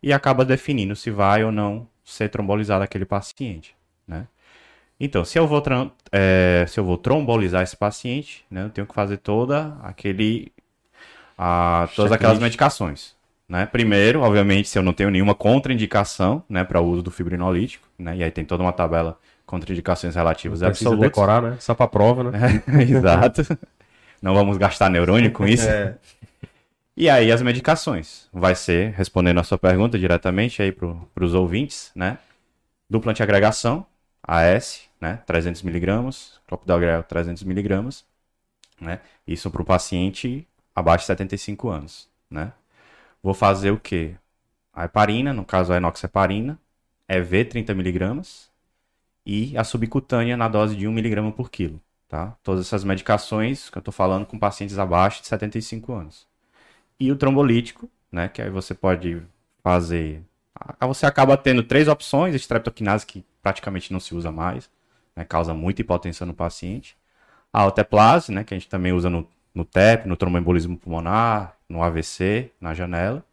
e acaba definindo se vai ou não ser trombolizado aquele paciente, né? Então, se eu vou, eh, se eu vou trombolizar esse paciente, né, eu tenho que fazer toda aquele, a, todas aquelas medicações, né? Primeiro, obviamente, se eu não tenho nenhuma contraindicação, né, para o uso do fibrinolítico, né? E aí tem toda uma tabela contraindicações relativas Não precisa absolutas. decorar, né? Só pra prova, né? [laughs] Exato. Não vamos gastar neurônio com [laughs] isso. É. E aí as medicações. Vai ser, respondendo a sua pergunta diretamente aí para os ouvintes, né? Dupla antiagregação, AS, né? 300mg, clopidogrel 300mg, né? Isso para o paciente abaixo de 75 anos, né? Vou fazer o quê? A heparina, no caso a enoxaparina, EV 30mg e a subcutânea na dose de 1mg por quilo, tá? Todas essas medicações que eu tô falando com pacientes abaixo de 75 anos. E o trombolítico, né? Que aí você pode fazer. Você acaba tendo três opções: streptokinase, que praticamente não se usa mais, né? Causa muita hipotensão no paciente. A alteplase, né? Que a gente também usa no, no TEP, no tromboembolismo pulmonar, no AVC, na janela.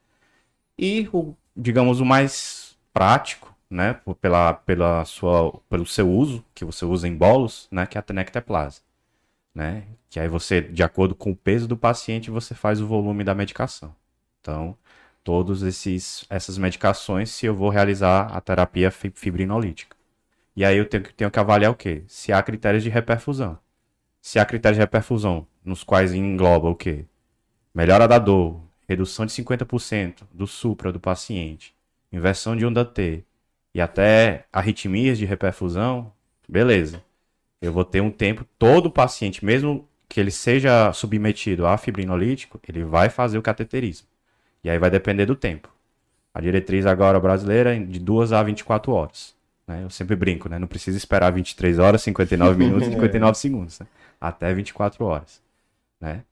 E o, digamos, o mais prático, né? Pela, pela sua, pelo seu uso, que você usa em bolos, né? Que é a tenecteplase né? Que aí você, de acordo com o peso do paciente, você faz o volume da medicação. Então, todos esses essas medicações, se eu vou realizar a terapia fi- fibrinolítica. E aí eu tenho, que- tenho que avaliar o quê? Se há critérios de reperfusão. Se há critérios de reperfusão, nos quais engloba o quê? Melhora da dor, redução de 50% do supra do paciente, inversão de onda T e até arritmias de reperfusão, beleza. Eu vou ter um tempo, todo paciente, mesmo que ele seja submetido a fibrinolítico, ele vai fazer o cateterismo. E aí vai depender do tempo. A diretriz agora brasileira é de 2 a 24 horas. né? Eu sempre brinco, né? Não precisa esperar 23 horas, 59 [laughs] minutos e 59 segundos. né? Até 24 horas. Né?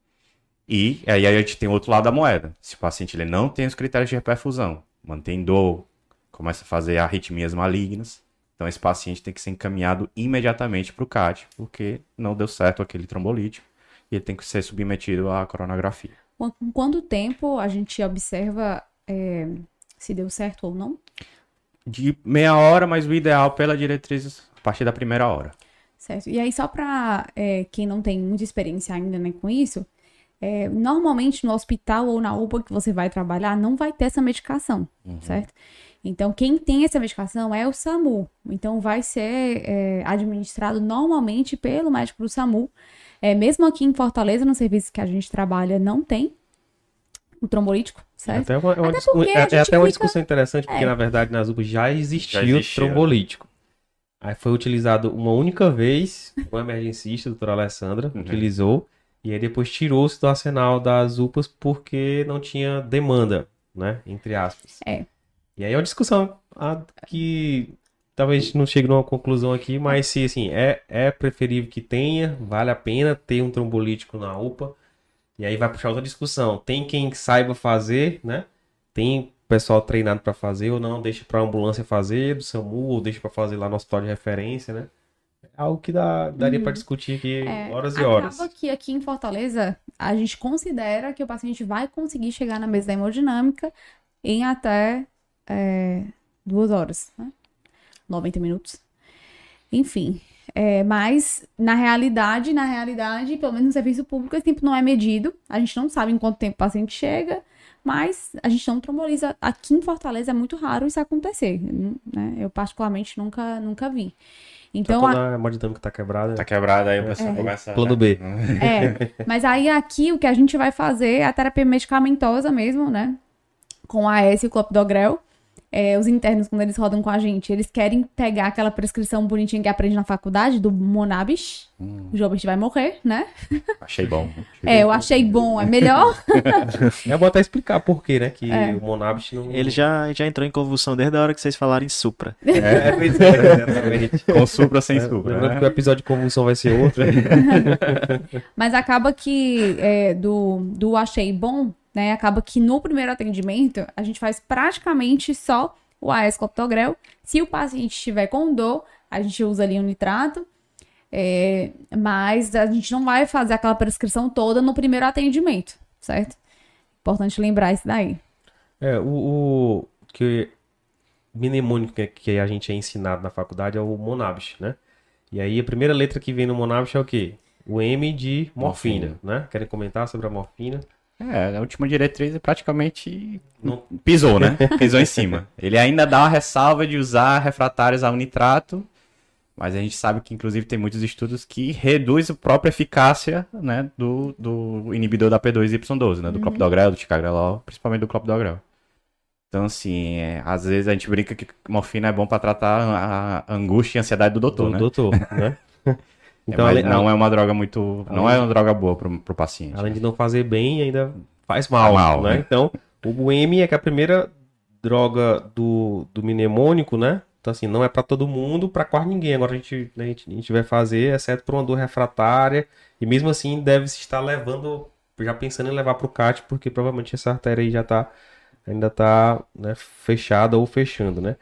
E aí a gente tem o outro lado da moeda. Se o paciente ele não tem os critérios de reperfusão, mantém dor, começa a fazer arritmias malignas, então esse paciente tem que ser encaminhado imediatamente para o CAT, porque não deu certo aquele trombolítico e ele tem que ser submetido à coronografia. Com quanto tempo a gente observa é, se deu certo ou não? De meia hora, mas o ideal pela diretriz a partir da primeira hora. Certo. E aí, só para quem não tem muita experiência ainda né, com isso, é, normalmente no hospital ou na UPA que você vai trabalhar, não vai ter essa medicação, certo? Então, quem tem essa medicação é o SAMU. Então, vai ser é, administrado normalmente pelo médico do SAMU. É, mesmo aqui em Fortaleza, no serviço que a gente trabalha, não tem o trombolítico, É certo? até uma, é uma Até discu- porque é- é até uma fica- discussão interessante, porque É. na verdade nas UPAs já existia Já o existia. trombolítico. Aí foi utilizado uma única vez, o emergencista, a doutora Alessandra, Uhum. utilizou, e aí depois tirou-se do arsenal das UPAs porque não tinha demanda, né? Entre aspas. É. E aí é uma discussão ah, que talvez não chegue numa conclusão aqui, mas se assim, é, é preferível que tenha, vale a pena ter um trombolítico na UPA. E aí vai puxar outra discussão. Tem quem saiba fazer, né? Tem pessoal treinado para fazer ou não, deixa para ambulância fazer, do SAMU, ou deixa para fazer lá no hospital de referência, né? É algo que dá, daria para discutir aqui É, horas e horas. Acaba que aqui em Fortaleza, a gente considera que o paciente vai conseguir chegar na mesa da hemodinâmica em até é, duas horas, né? 90 minutos. Enfim, É, mas na realidade, na realidade, pelo menos no serviço público, esse tempo não é medido. A gente não sabe em quanto tempo o paciente chega, mas a gente não tromboliza. Aqui em Fortaleza é muito raro isso acontecer. Né? Eu particularmente nunca, nunca vi. Então, Só a- quando a hemodinâmica tá quebrada. Tá quebrado aí o pessoal É. começa. Plano B. [laughs] É, mas aí aqui o que a gente vai fazer é a terapia medicamentosa mesmo, né? Com a AS e o clopidogrel. É, os internos, quando eles rodam com a gente, eles querem pegar aquela prescrição bonitinha que aprende na faculdade, do Monabis. O Jobert vai morrer, né? [laughs] Achei bom. [laughs] É, eu achei bom, é melhor. [laughs] É bom até explicar por quê, né? Que É. o Monabis não. Ele já, já entrou em convulsão desde a hora que vocês falaram em Supra. É, pois é, exatamente. Com supra sem É, supra. Lembrando né? que o episódio de convulsão vai ser outro. Mas acaba que é, do, do achei bom, né? Acaba que no primeiro atendimento a gente faz praticamente só o AS clopidogrel. Se o paciente estiver com dor, a gente usa ali o nitrato. É, mas a gente não vai fazer aquela prescrição toda no primeiro atendimento, certo? Importante lembrar isso daí. É, o, o que mnemônico que, que a gente é ensinado na faculdade é o Monabis, né? E aí a primeira letra que vem no Monabis é o quê? O M de morfina, né? Querem comentar sobre a morfina? É, a última diretriz é praticamente Não- pisou, né? [laughs] Pisou em cima. Ele ainda dá uma ressalva de usar refratários ao nitrato, mas a gente sabe que, inclusive, tem muitos estudos que reduz a própria eficácia, né, do, do inibidor da P2Y12, né? Do clopidogrel, do ticagrelol, principalmente do clopidogrel. Então, assim, é, às vezes a gente brinca que morfina é bom pra tratar a a angústia e ansiedade do doutor, do né? doutor, né? [laughs] Então, além- não é uma droga muito... Não Além- é uma droga boa pro, pro paciente. Além de não fazer bem, ainda faz mal, Faz mal, né? né? Então, o M é que é a primeira droga do, do mnemônico, né? Então, assim, não é pra todo mundo, pra quase ninguém. Agora a gente, né, a gente, a gente vai fazer, exceto pra uma dor refratária. E mesmo assim, deve se estar levando, já pensando em levar pro CAT, porque provavelmente essa artéria aí já tá, ainda tá né, fechada ou fechando, né?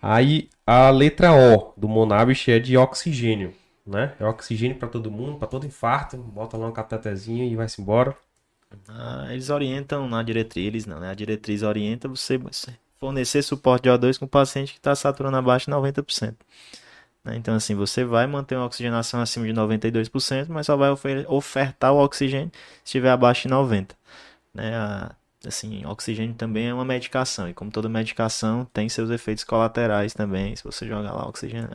Aí, a letra O do Monabis é de oxigênio, né? É oxigênio pra todo mundo, pra todo infarto. Bota lá um catetezinho e vai-se embora. Ah, eles orientam na diretriz, eles não, né? A diretriz orienta você fornecer suporte de O2 com o paciente que está saturando abaixo de 90%. né? Então, assim, você vai manter uma oxigenação acima de 92%, mas só vai ofer- ofertar o oxigênio se estiver abaixo de 90%. Né? A- assim, oxigênio também é uma medicação, e como toda medicação, tem seus efeitos colaterais também, se você jogar lá oxigênio.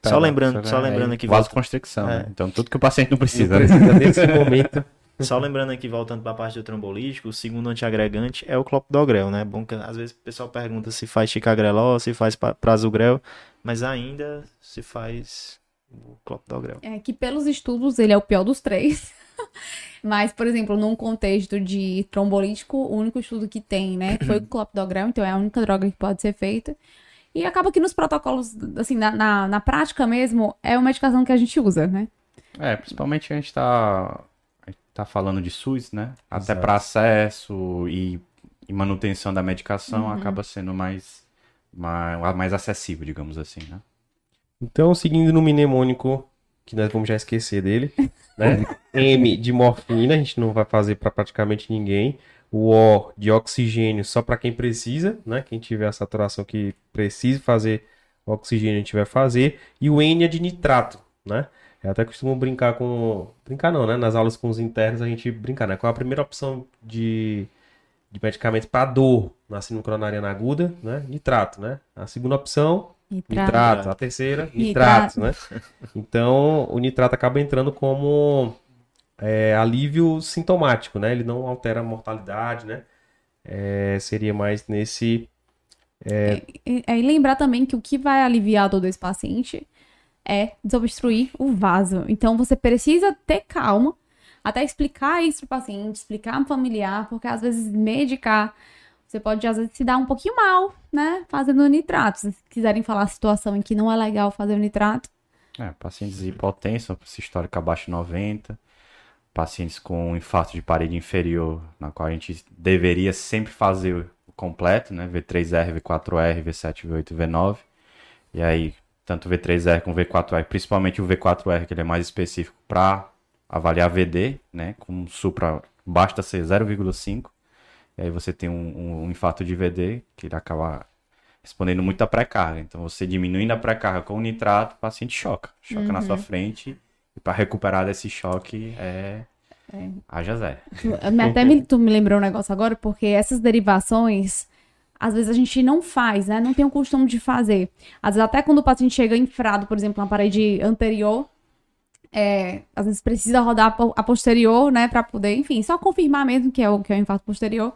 Tá, só lembrando, isso só é lembrando aqui, Vasoconstricção, É. né? Então, tudo que o paciente não precisa, Não né? precisa nesse momento. [laughs] Só lembrando aqui, voltando para a parte do trombolítico, o segundo antiagregante é o clopidogrel, né? Bom que às vezes o pessoal pergunta se faz ticagrelol, se faz prasugrel, mas ainda se faz o clopidogrel. É que pelos estudos ele é o pior dos três. [laughs] Mas, por exemplo, num contexto de trombolítico, o único estudo que tem, né, foi o [clears throat] clopidogrel, então é a única droga que pode ser feita. E acaba que nos protocolos, assim, na, na, na prática mesmo, é uma medicação que a gente usa, né? É, principalmente a gente tá, a gente tá falando de SUS, né? Até para acesso e, e manutenção da medicação acaba sendo mais, mais, mais acessível, digamos assim, né? Então, seguindo no mnemônico, que nós vamos já esquecer dele, né? M de morfina, a gente não vai fazer para praticamente ninguém. O O de oxigênio só para quem precisa, né? Quem tiver a saturação que precisa fazer oxigênio, a gente vai fazer. E o N é de nitrato, né? Eu até costumo brincar com. Brincar não, né? Nas aulas com os internos a gente brincar, né? Qual a primeira opção de, de medicamento para dor na síndrome coronariana aguda, né? Nitrato, né? A segunda opção, Nitrato. A terceira, nitrato, né? Então, o nitrato acaba entrando como é, alívio sintomático, né? Ele não altera a mortalidade, né? É, seria mais nesse... E, e lembrar também que o que vai aliviar a dor desse paciente é desobstruir o vaso. Então você precisa ter calma até explicar isso pro paciente, explicar pro familiar, porque às vezes medicar, você pode às vezes se dar um pouquinho mal, né? Fazendo nitrato. Se quiserem falar a situação em que não é legal fazer o nitrato, É, pacientes hipotensos, esse histórico abaixo de 90, pacientes com infarto de parede inferior, na qual a gente deveria sempre fazer o completo, né? V3R, V4R, V7, V8, V9. E aí, tanto o V3R como o V4R, principalmente o V4R, que ele é mais específico para avaliar VD, né? Com supra, basta ser 0,5. E aí você tem um, um- infarto de VD, que ele acaba respondendo muito à pré-carga. Então, você diminuindo a pré-carga com o nitrato, o paciente choca. Choca na Uhum. sua frente. E para recuperar desse choque é. É. Haja [laughs] Até me, tu me lembrou um negócio agora, porque essas derivações, às vezes a gente não faz, né? Não tem o costume de fazer. Às vezes, até quando o paciente chega infrado, por exemplo, na parede anterior, é, às vezes precisa rodar a po- a posterior, né? Pra poder, enfim, só confirmar mesmo que é o, que é o infarto posterior.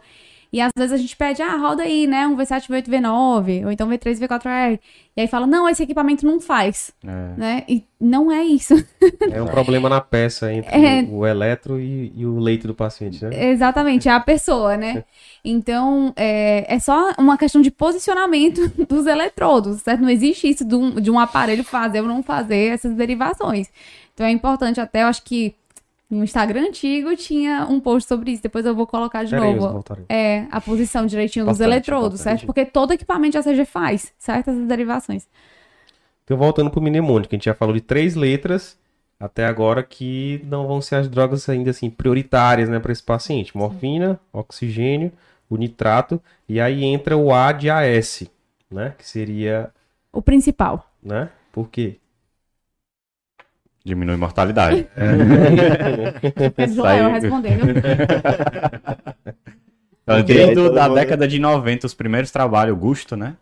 E às vezes a gente pede, ah, roda aí, né? Um V7, V8, V9, ou então V3, V4R. E aí fala, não, esse equipamento não faz, É. né? E não é isso. [laughs] É um problema na peça entre É. o, o eletro e, e o leito do paciente, né? Exatamente, é a pessoa, né? [laughs] Então, é, é só uma questão de posicionamento [laughs] dos eletrodos, certo? Não existe isso de um, de um aparelho fazer ou não fazer essas derivações. Então, é importante até, eu acho que no Instagram antigo tinha um post sobre isso, depois eu vou colocar de novo. É, a posição direitinho dos Importante, eletrodos, importante. certo? Porque todo equipamento de ACG faz, certo? Essas derivações. Então, voltando pro mnemônico, a gente já falou de três letras até agora que não vão ser as drogas ainda assim prioritárias, né, para esse paciente. Morfina, oxigênio, o nitrato e aí entra o A de AS, né, que seria, O principal. né? Por quê? Diminui mortalidade. [laughs] É Joel aí- respondendo. Então, Ok, desde então o- da vou- década de 90, os primeiros trabalhos, o Gusto, né?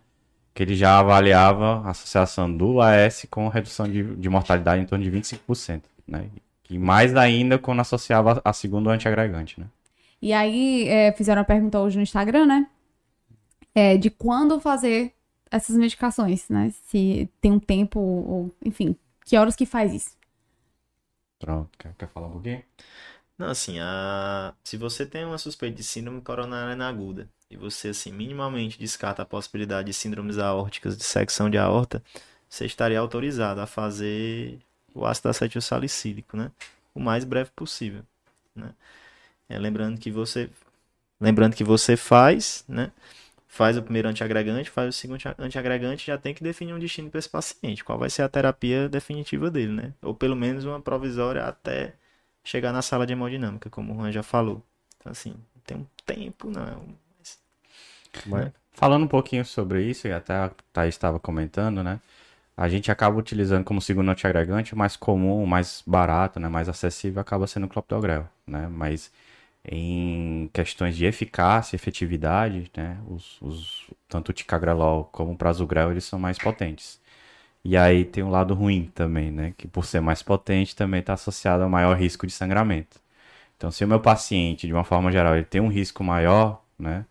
Que ele já avaliava a associação do AS com redução de, de mortalidade em torno de 25%, né? E mais ainda quando associava a segundo antiagregante, né? E aí, é, fizeram uma pergunta hoje no Instagram, né? É, de quando fazer essas medicações, né? Se tem um tempo, ou, enfim, que horas que faz isso? Pronto, quer, quer falar um pouquinho? Não, assim, a... se você tem uma suspeita de síndrome coronariana aguda e você, assim, minimamente descarta a possibilidade de síndromes aórticas de secção de aorta, você estaria autorizado a fazer o ácido acetil salicílico, né? O mais breve possível, né? É, lembrando que você, lembrando que você faz, né? Faz o primeiro antiagregante, faz o segundo antiagregante, já tem que definir um destino para esse paciente. Qual vai ser a terapia definitiva dele, né? Ou pelo menos uma provisória até chegar na sala de hemodinâmica, como o Juan já falou. Então, assim, tem um tempo, não. Mas... Mas- Falando um pouquinho sobre isso, e até a Thaís estava comentando, né? A gente acaba utilizando como segundo antiagregante o mais comum, o mais barato, né? Mais acessível, acaba sendo o clopidogrel, né? Mas em questões de eficácia e efetividade, né? Os, os- tanto o ticagrelol como o prasugrel, eles são mais potentes. E aí tem um lado ruim também, né? Que por ser mais potente também está associado a maior risco de sangramento. Então, se o meu paciente, de uma forma geral, ele tem um risco maior, né?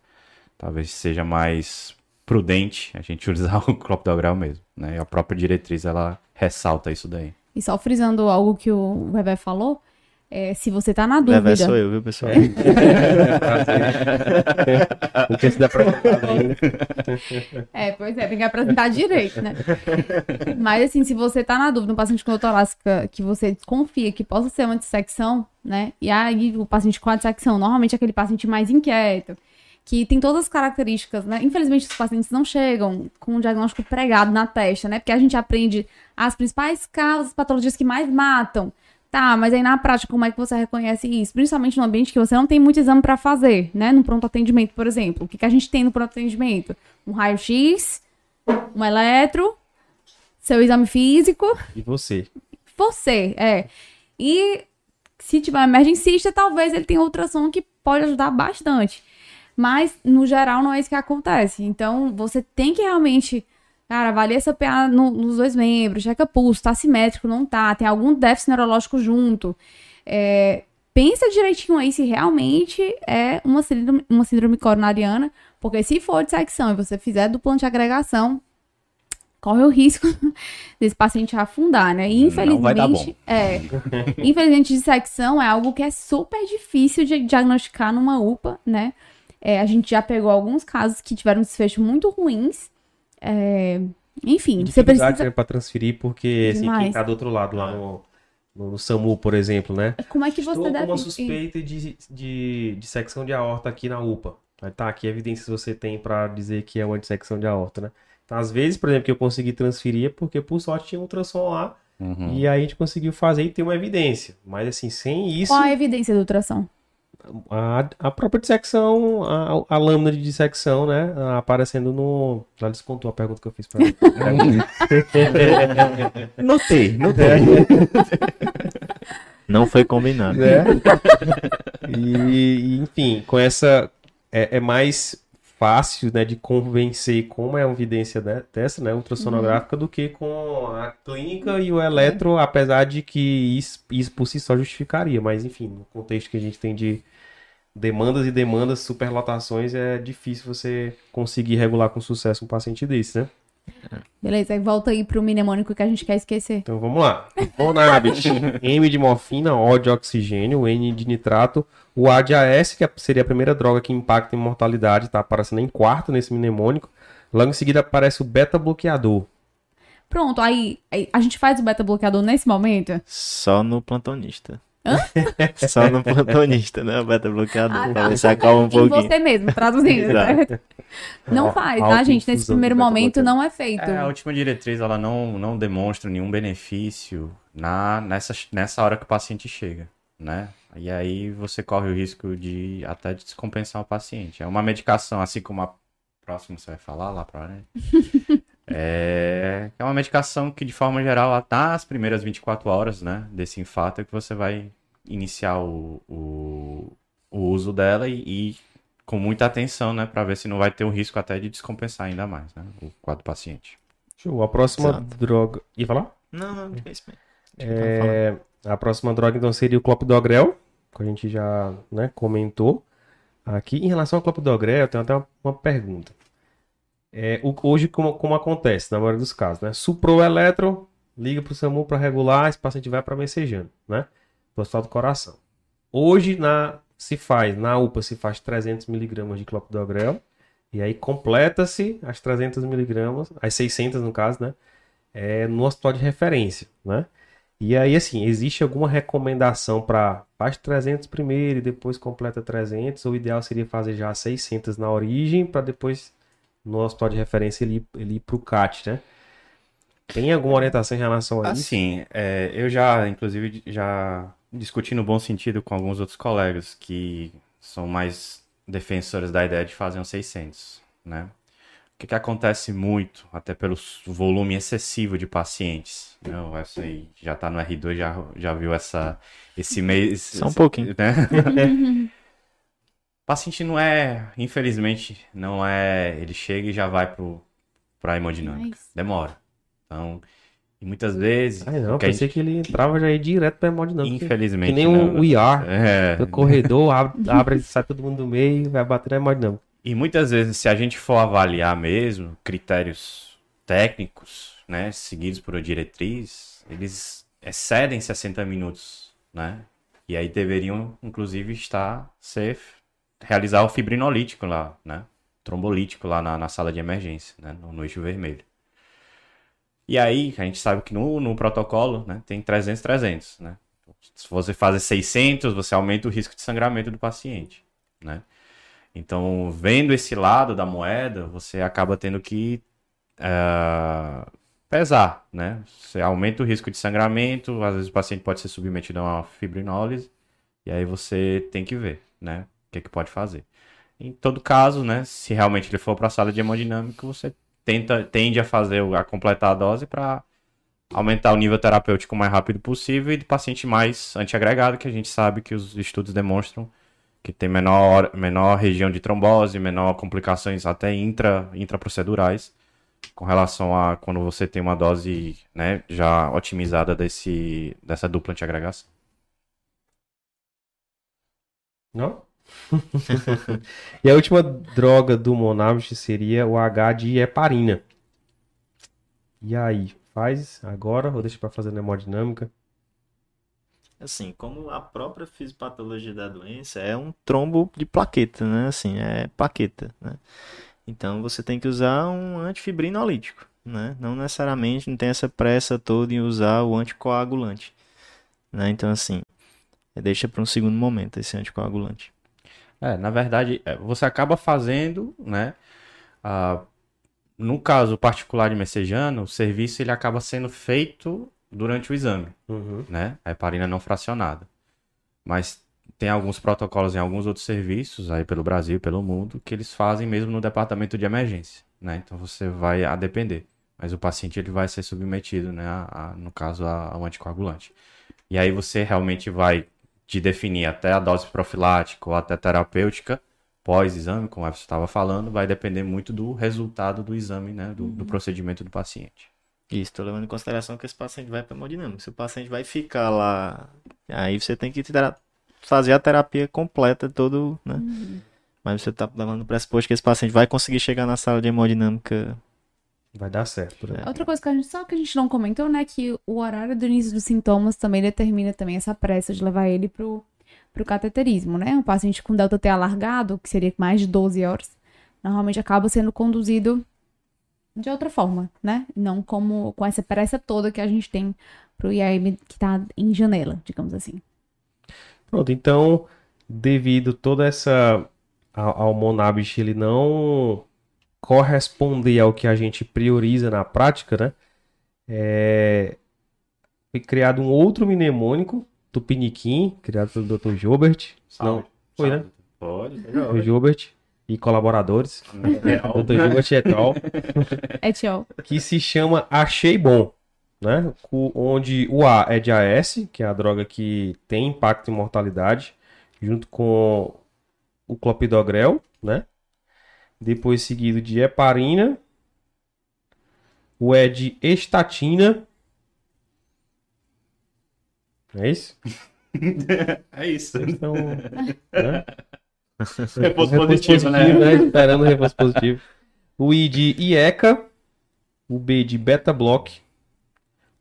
Talvez seja mais prudente a gente [laughs] utilizar o clopidogrel mesmo, né? E a própria diretriz, ela ressalta isso daí. E só frisando algo que o Bebé falou, é, se você tá na dúvida. Bebé sou eu, viu, pessoal? Não tinha sido apresentado ainda. É, pois é, tem que apresentar direito, né? Mas assim, se você tá na dúvida, um paciente com dor torácica que você desconfia que possa ser uma dissecção, né? E aí o paciente com a dissecção, normalmente é aquele paciente mais inquieto, que tem todas as características, né? Infelizmente os pacientes não chegam com um diagnóstico pregado na testa, né? Porque a gente aprende as principais causas, patologias que mais matam. Tá, mas aí na prática, como é que você reconhece isso? Principalmente no ambiente que você não tem muito exame pra fazer, né? No pronto atendimento, por exemplo. O que, que a gente tem no pronto atendimento? Um raio-x, um eletro, seu exame físico, E você? você, é. E se tiver um emergencista, talvez ele tenha ultrassom que pode ajudar bastante. Mas, no geral, não é isso que acontece. Então, você tem que realmente, cara, avaliar essa PA no- nos dois membros, checa pulso, tá simétrico, não tá, tem algum déficit neurológico junto. É, pensa direitinho aí se realmente é uma síndrome, uma síndrome coronariana, porque se for dissecção e você fizer dupla agregação, corre o risco [laughs] desse paciente afundar, né? E, infelizmente, é, [laughs] infelizmente dissecção é algo que é super difícil de diagnosticar numa UPA, né? É, a gente já pegou alguns casos que tiveram desfechos muito ruins. É, enfim, você precisa. né, pra transferir, porque assim, quem Demais. tá do outro lado, lá no, no, no SAMU, por exemplo, né? Como é que você Estou deve. com uma suspeita de, de dissecção de aorta aqui na UPA. Tá, que evidências você tem pra dizer que é uma dissecção de aorta, né? Então, às vezes, por exemplo, que eu consegui transferir é porque, por sorte, tinha um ultrassom lá Uhum. e aí a gente conseguiu fazer e ter uma evidência. Mas, assim, sem isso, Qual a evidência do ultrassom? A, a própria dissecção, a, a lâmina de dissecção, né? Aparecendo no. Já descontou a pergunta que eu fiz pra ele. [laughs] Notei, notei. [laughs] Não foi combinado. né? E, enfim, com essa. É, é mais fácil né, de convencer como é uma evidência de- dessa, né, ultrassonográfica, do que com a clínica e o eletro, apesar de que isso, isso por si só justificaria. Mas, enfim, no contexto que a gente tem de demandas e demandas, superlotações, é difícil você conseguir regular com sucesso um paciente desse, né? Beleza, aí volta aí pro mnemônico que a gente quer esquecer. Então vamos lá. Monabit, [laughs] M de morfina, O de oxigênio, N de nitrato, o A de AS, que seria a primeira droga que impacta em mortalidade, tá aparecendo em quarto nesse mnemônico. Logo em seguida aparece o beta-bloqueador. Pronto, aí, aí a gente faz o beta-bloqueador nesse momento? Só no plantonista. Só no plantonista, né? O beta bloqueador. Ah, pra tá. ver se acalma um Em pouquinho. você mesmo, traduzindo, certo? Não faz, tá, gente? Nesse primeiro momento não é feito. É, a última diretriz ela não, não demonstra nenhum benefício na, nessa, nessa hora que o paciente chega, né? E aí você corre o risco de até de descompensar o paciente. É uma medicação, assim como a próxima você vai falar lá pra né? [laughs] é, é uma medicação que, de forma geral, nas primeiras 24 horas, né, desse infarto, é que você vai iniciar o, o, o uso dela e, e com muita atenção, né, pra ver se não vai ter um risco até de descompensar ainda mais, né, o quadro do paciente. Show. A próxima Exato. droga. Ia falar? Não, não, é isso mesmo. É, a próxima droga então seria o clopidogrel, que a gente já né, comentou. Aqui, em relação ao clopidogrel, eu tenho até uma, uma pergunta. É, hoje, como, como acontece na maioria dos casos, né? O eletro, liga para o SAMU para regular, esse paciente vai para messejano, né? Do hospital do coração. Hoje, na, se faz, na UPA, se faz 300 miligramas de clopidogrel, e aí completa-se as 300 miligramas, as 600 no caso, né? É, no hospital de referência, né? E aí, assim, existe alguma recomendação para faz 300 primeiro e depois completa 300? Ou o ideal seria fazer já 600 na origem para depois, no hospital de referência, ele, ir- ele ir para o CAT, né? Tem alguma orientação em relação a isso? Assim, é, eu já, inclusive, já discuti no bom sentido com alguns outros colegas que são mais defensores da ideia de fazer um 600, né? O que, que acontece muito, até pelo volume excessivo de pacientes, né? O aí já tá no R2, já, já viu essa, esse mês... Só um pouquinho. Né? [laughs] [laughs] O paciente não é, infelizmente, não é, ele chega e já vai pro, pra hemodinâmica. Mas- Demora. Então, e muitas vezes, Ai, não, a pensei gente- que ele entrava já ia direto para hemodinâmica. Infelizmente, que nem não. o, o IR. É. O corredor abre, abre, sai todo mundo do meio, vai bater na hemodinâmica. E muitas vezes, se a gente for avaliar mesmo critérios técnicos, né, seguidos por uma diretriz, eles excedem 60 minutos, né? E aí deveriam, inclusive, estar ser realizar o fibrinolítico lá, né? Trombolítico lá na, na sala de emergência, né? No, no eixo vermelho. E aí, a gente sabe que no, no protocolo, né, tem 300, 300, né? Se você fazer 600, você aumenta o risco de sangramento do paciente, né? Então, vendo esse lado da moeda, você acaba tendo que eh, pesar, né? Você aumenta o risco de sangramento, às vezes o paciente pode ser submetido a uma fibrinólise, e aí você tem que ver, né? Que, que pode fazer. Em todo caso, né? Se realmente ele for para a sala de hemodinâmica, você tenta, tende a fazer, a completar a dose para aumentar o nível terapêutico o mais rápido possível e do paciente mais antiagregado, que a gente sabe que os estudos demonstram que tem menor, menor região de trombose, menor complicações até intra, intraprocedurais, com relação a quando você tem uma dose né, já otimizada desse, dessa dupla antiagregação. Não? [laughs] e a última droga do Monavich seria o H de heparina. E aí, faz agora ou deixa pra fazer na hemodinâmica? Assim, como a própria fisiopatologia da doença é um trombo de plaqueta, né? Assim, é plaqueta, né? Então você tem que usar um antifibrinolítico, né? Não necessariamente não tem essa pressa toda em usar o anticoagulante, né? Então assim, deixa para um segundo momento esse anticoagulante. É, na verdade, é, você acaba fazendo, né? ah, no caso particular de messejano, o serviço ele acaba sendo feito durante o exame. Uhum. né? A heparina não fracionada. Mas tem alguns protocolos em alguns outros serviços aí pelo Brasil, pelo mundo, que eles fazem mesmo no departamento de emergência, né? Então você vai a depender, mas o paciente ele vai ser submetido, né, a, a, no caso ao anticoagulante. E aí você realmente vai de definir até a dose profilática ou até terapêutica pós-exame, como você estava falando, vai depender muito do resultado do exame, né, do, do procedimento do paciente. Isso, tô levando em consideração que esse paciente vai para hemodinâmica. Se o paciente vai ficar lá, aí você tem que fazer a terapia completa todo, né? Mas você tá levando o pressuposto que esse paciente vai conseguir chegar na sala de hemodinâmica. Vai dar certo, né? Outra coisa que a gente, só que a gente não comentou, né, que o horário do início dos sintomas também determina também essa pressa de levar ele pro, pro cateterismo, né? Um paciente com delta T alargado, que seria mais de 12 horas, normalmente acaba sendo conduzido de outra forma, né? Não como com essa pressa toda que a gente tem pro IAM que tá em janela, digamos assim. Pronto, então, devido toda essa ao, Monabis ele não corresponder ao que a gente prioriza na prática, né? É, Foi criado um outro mnemônico, Tupiniquim, criado pelo Dr. Gilbert. Não, foi, né? Pode, Dr. Gilbert e colaboradores. Dr. Gilbert et al. É tchau. que se chama Achei Bom, né? Onde o A é de AS, que é a droga que tem impacto em mortalidade, junto com o clopidogrel, né? Depois seguido de heparina, o E de estatina. É isso? [laughs] É isso. Então, [laughs] né? Reforço positivo, né? Esperando o reforço positivo. O I de IECA, o B de beta block,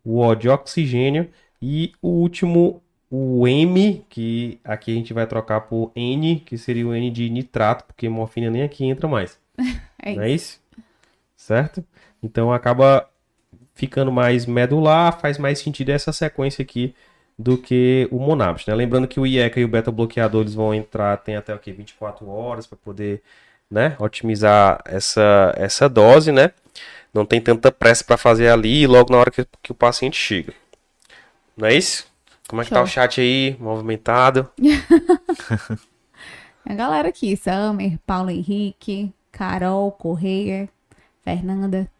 o O de oxigênio e o último, o M, que aqui a gente vai trocar por N, que seria o N de nitrato, porque morfina nem aqui entra mais. [laughs] É Não é isso? Certo? Então acaba ficando mais medular, faz mais sentido essa sequência aqui do que o Monabis, né? Lembrando que o IECA e o beta bloqueador eles vão entrar, tem até o que 24 horas para poder, né, otimizar essa essa dose, né? Não tem tanta pressa para fazer ali logo na hora que, que o paciente chega. Não é isso? Como é que tá o chat aí, movimentado? [laughs] A galera aqui, Summer, Paulo Henrique, Carol, Correia, Fernanda.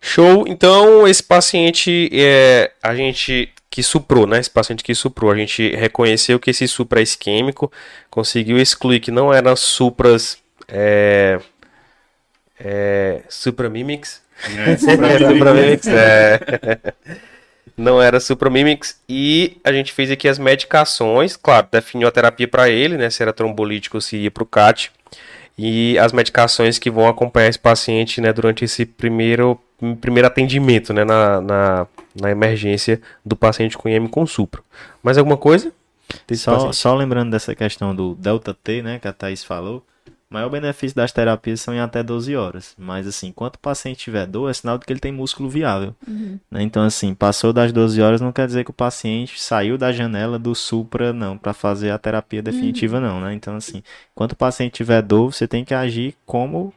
Show. Então, esse paciente, é, a gente que suprou, né? Esse paciente que suprou, a gente reconheceu que esse supra é isquêmico, conseguiu excluir que não eram supras é, é, supramimics. É, supramimics, [laughs] é. [laughs] Não era supramimics. E a gente fez aqui as medicações, claro, definiu a terapia para ele, né? Se era trombolítico, se ia para o CAT. E as medicações que vão acompanhar esse paciente, né, durante esse primeiro, primeiro atendimento, né, na, na, na emergência do paciente com IM com supra. Mais alguma coisa? Só, paciente? só lembrando dessa questão do delta T, né, que a Thaís falou, o maior benefício das terapias são em até 12 horas. Mas, assim, enquanto o paciente tiver dor, é sinal de que ele tem músculo viável. né? Então, assim, passou das 12 horas não quer dizer que o paciente saiu da janela do supra, não, para fazer a terapia definitiva, não, né? Então, assim, enquanto o paciente tiver dor, você tem que agir como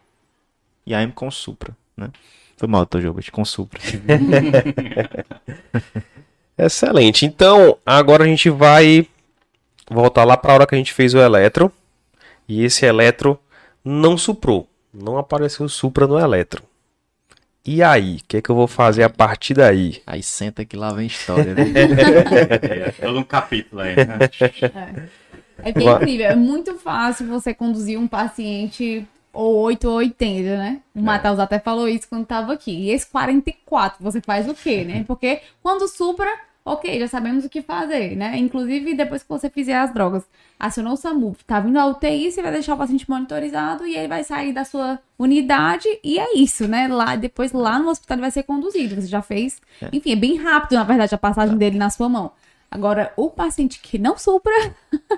IAM com supra, né? Foi mal, tô Gilbert, com supra. [laughs] Excelente. Então, agora a gente vai voltar lá para a hora que a gente fez o eletro. E esse eletro não suprou. Não apareceu supra no eletro. E aí? O que é que eu vou fazer a partir daí? Aí senta que lá vem história, né? É todo um capítulo aí. né? É bem Vai. incrível. É muito fácil você conduzir um paciente ou 8 ou 80, né? O Matheus até falou isso quando tava aqui. E esse 44, você faz o quê, né? Porque quando supra, ok, já sabemos o que fazer, né? Inclusive, depois que você fizer as drogas, acionou o SAMU, tá vindo a UTI, você vai deixar o paciente monitorizado e ele vai sair da sua unidade e é isso, né? Lá, depois lá no hospital ele vai ser conduzido. Você já fez. Enfim, é bem rápido, na verdade, a passagem dele na sua mão. Agora, o paciente que não supra, [laughs]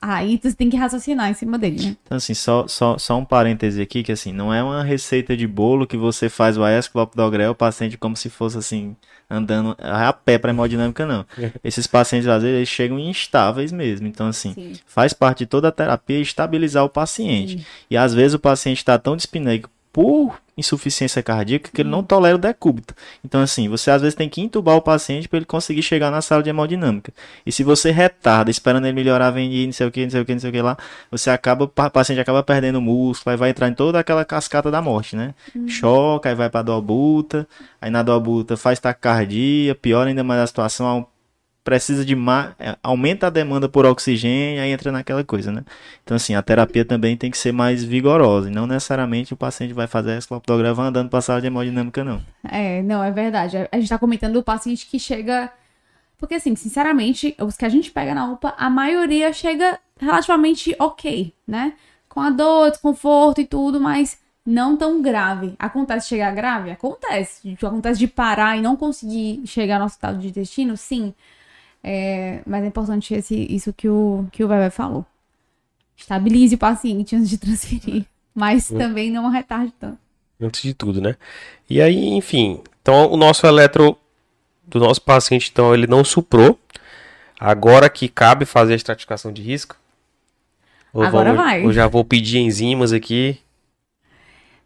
aí você tem que raciocinar em cima dele, né? Então, assim, só, só, só um parêntese aqui, que assim, não é uma receita de bolo que você faz o AES clopidogrel, o paciente como se fosse assim, andando a pé para hemodinâmica, não. [laughs] Esses pacientes, às vezes, eles chegam instáveis mesmo. Então, assim, Sim. faz parte de toda a terapia estabilizar o paciente. E às vezes o paciente está tão dispineico por insuficiência cardíaca que ele não tolera o decúbito. Então, assim, você às vezes tem que intubar o paciente para ele conseguir chegar na sala de hemodinâmica. E se você retarda, esperando ele melhorar, vem não sei o que, não sei o que, não sei o que lá, você acaba, o paciente acaba perdendo músculo, aí vai entrar em toda aquela cascata da morte, né? Uhum. Choca, aí vai para a dobuta, aí na dobuta faz taquicardia, piora ainda mais a situação, precisa de mais, é, aumenta a demanda por oxigênio, aí entra naquela coisa, né? Então, assim, a terapia também tem que ser mais vigorosa, e não necessariamente o paciente vai fazer a esclopidograma andando para sala de hemodinâmica, não. É, não, é verdade. A gente está comentando o paciente que chega... Porque, assim, sinceramente, os que a gente pega na UPA, a maioria chega relativamente ok, né? Com a dor, desconforto e tudo, mas não tão grave. Acontece chegar grave? Acontece. Acontece de parar e não conseguir chegar no hospital de intestino? Sim. É, mas é importante esse, isso que o, que o Bebê falou. Estabilize o paciente antes de transferir. Mas também não retarde tanto. Antes de tudo, né? E aí, enfim. Então, o nosso eletro do nosso paciente, então, ele não suprou. Agora que cabe fazer a estratificação de risco. Agora vamos, vai. Eu já vou pedir enzimas aqui.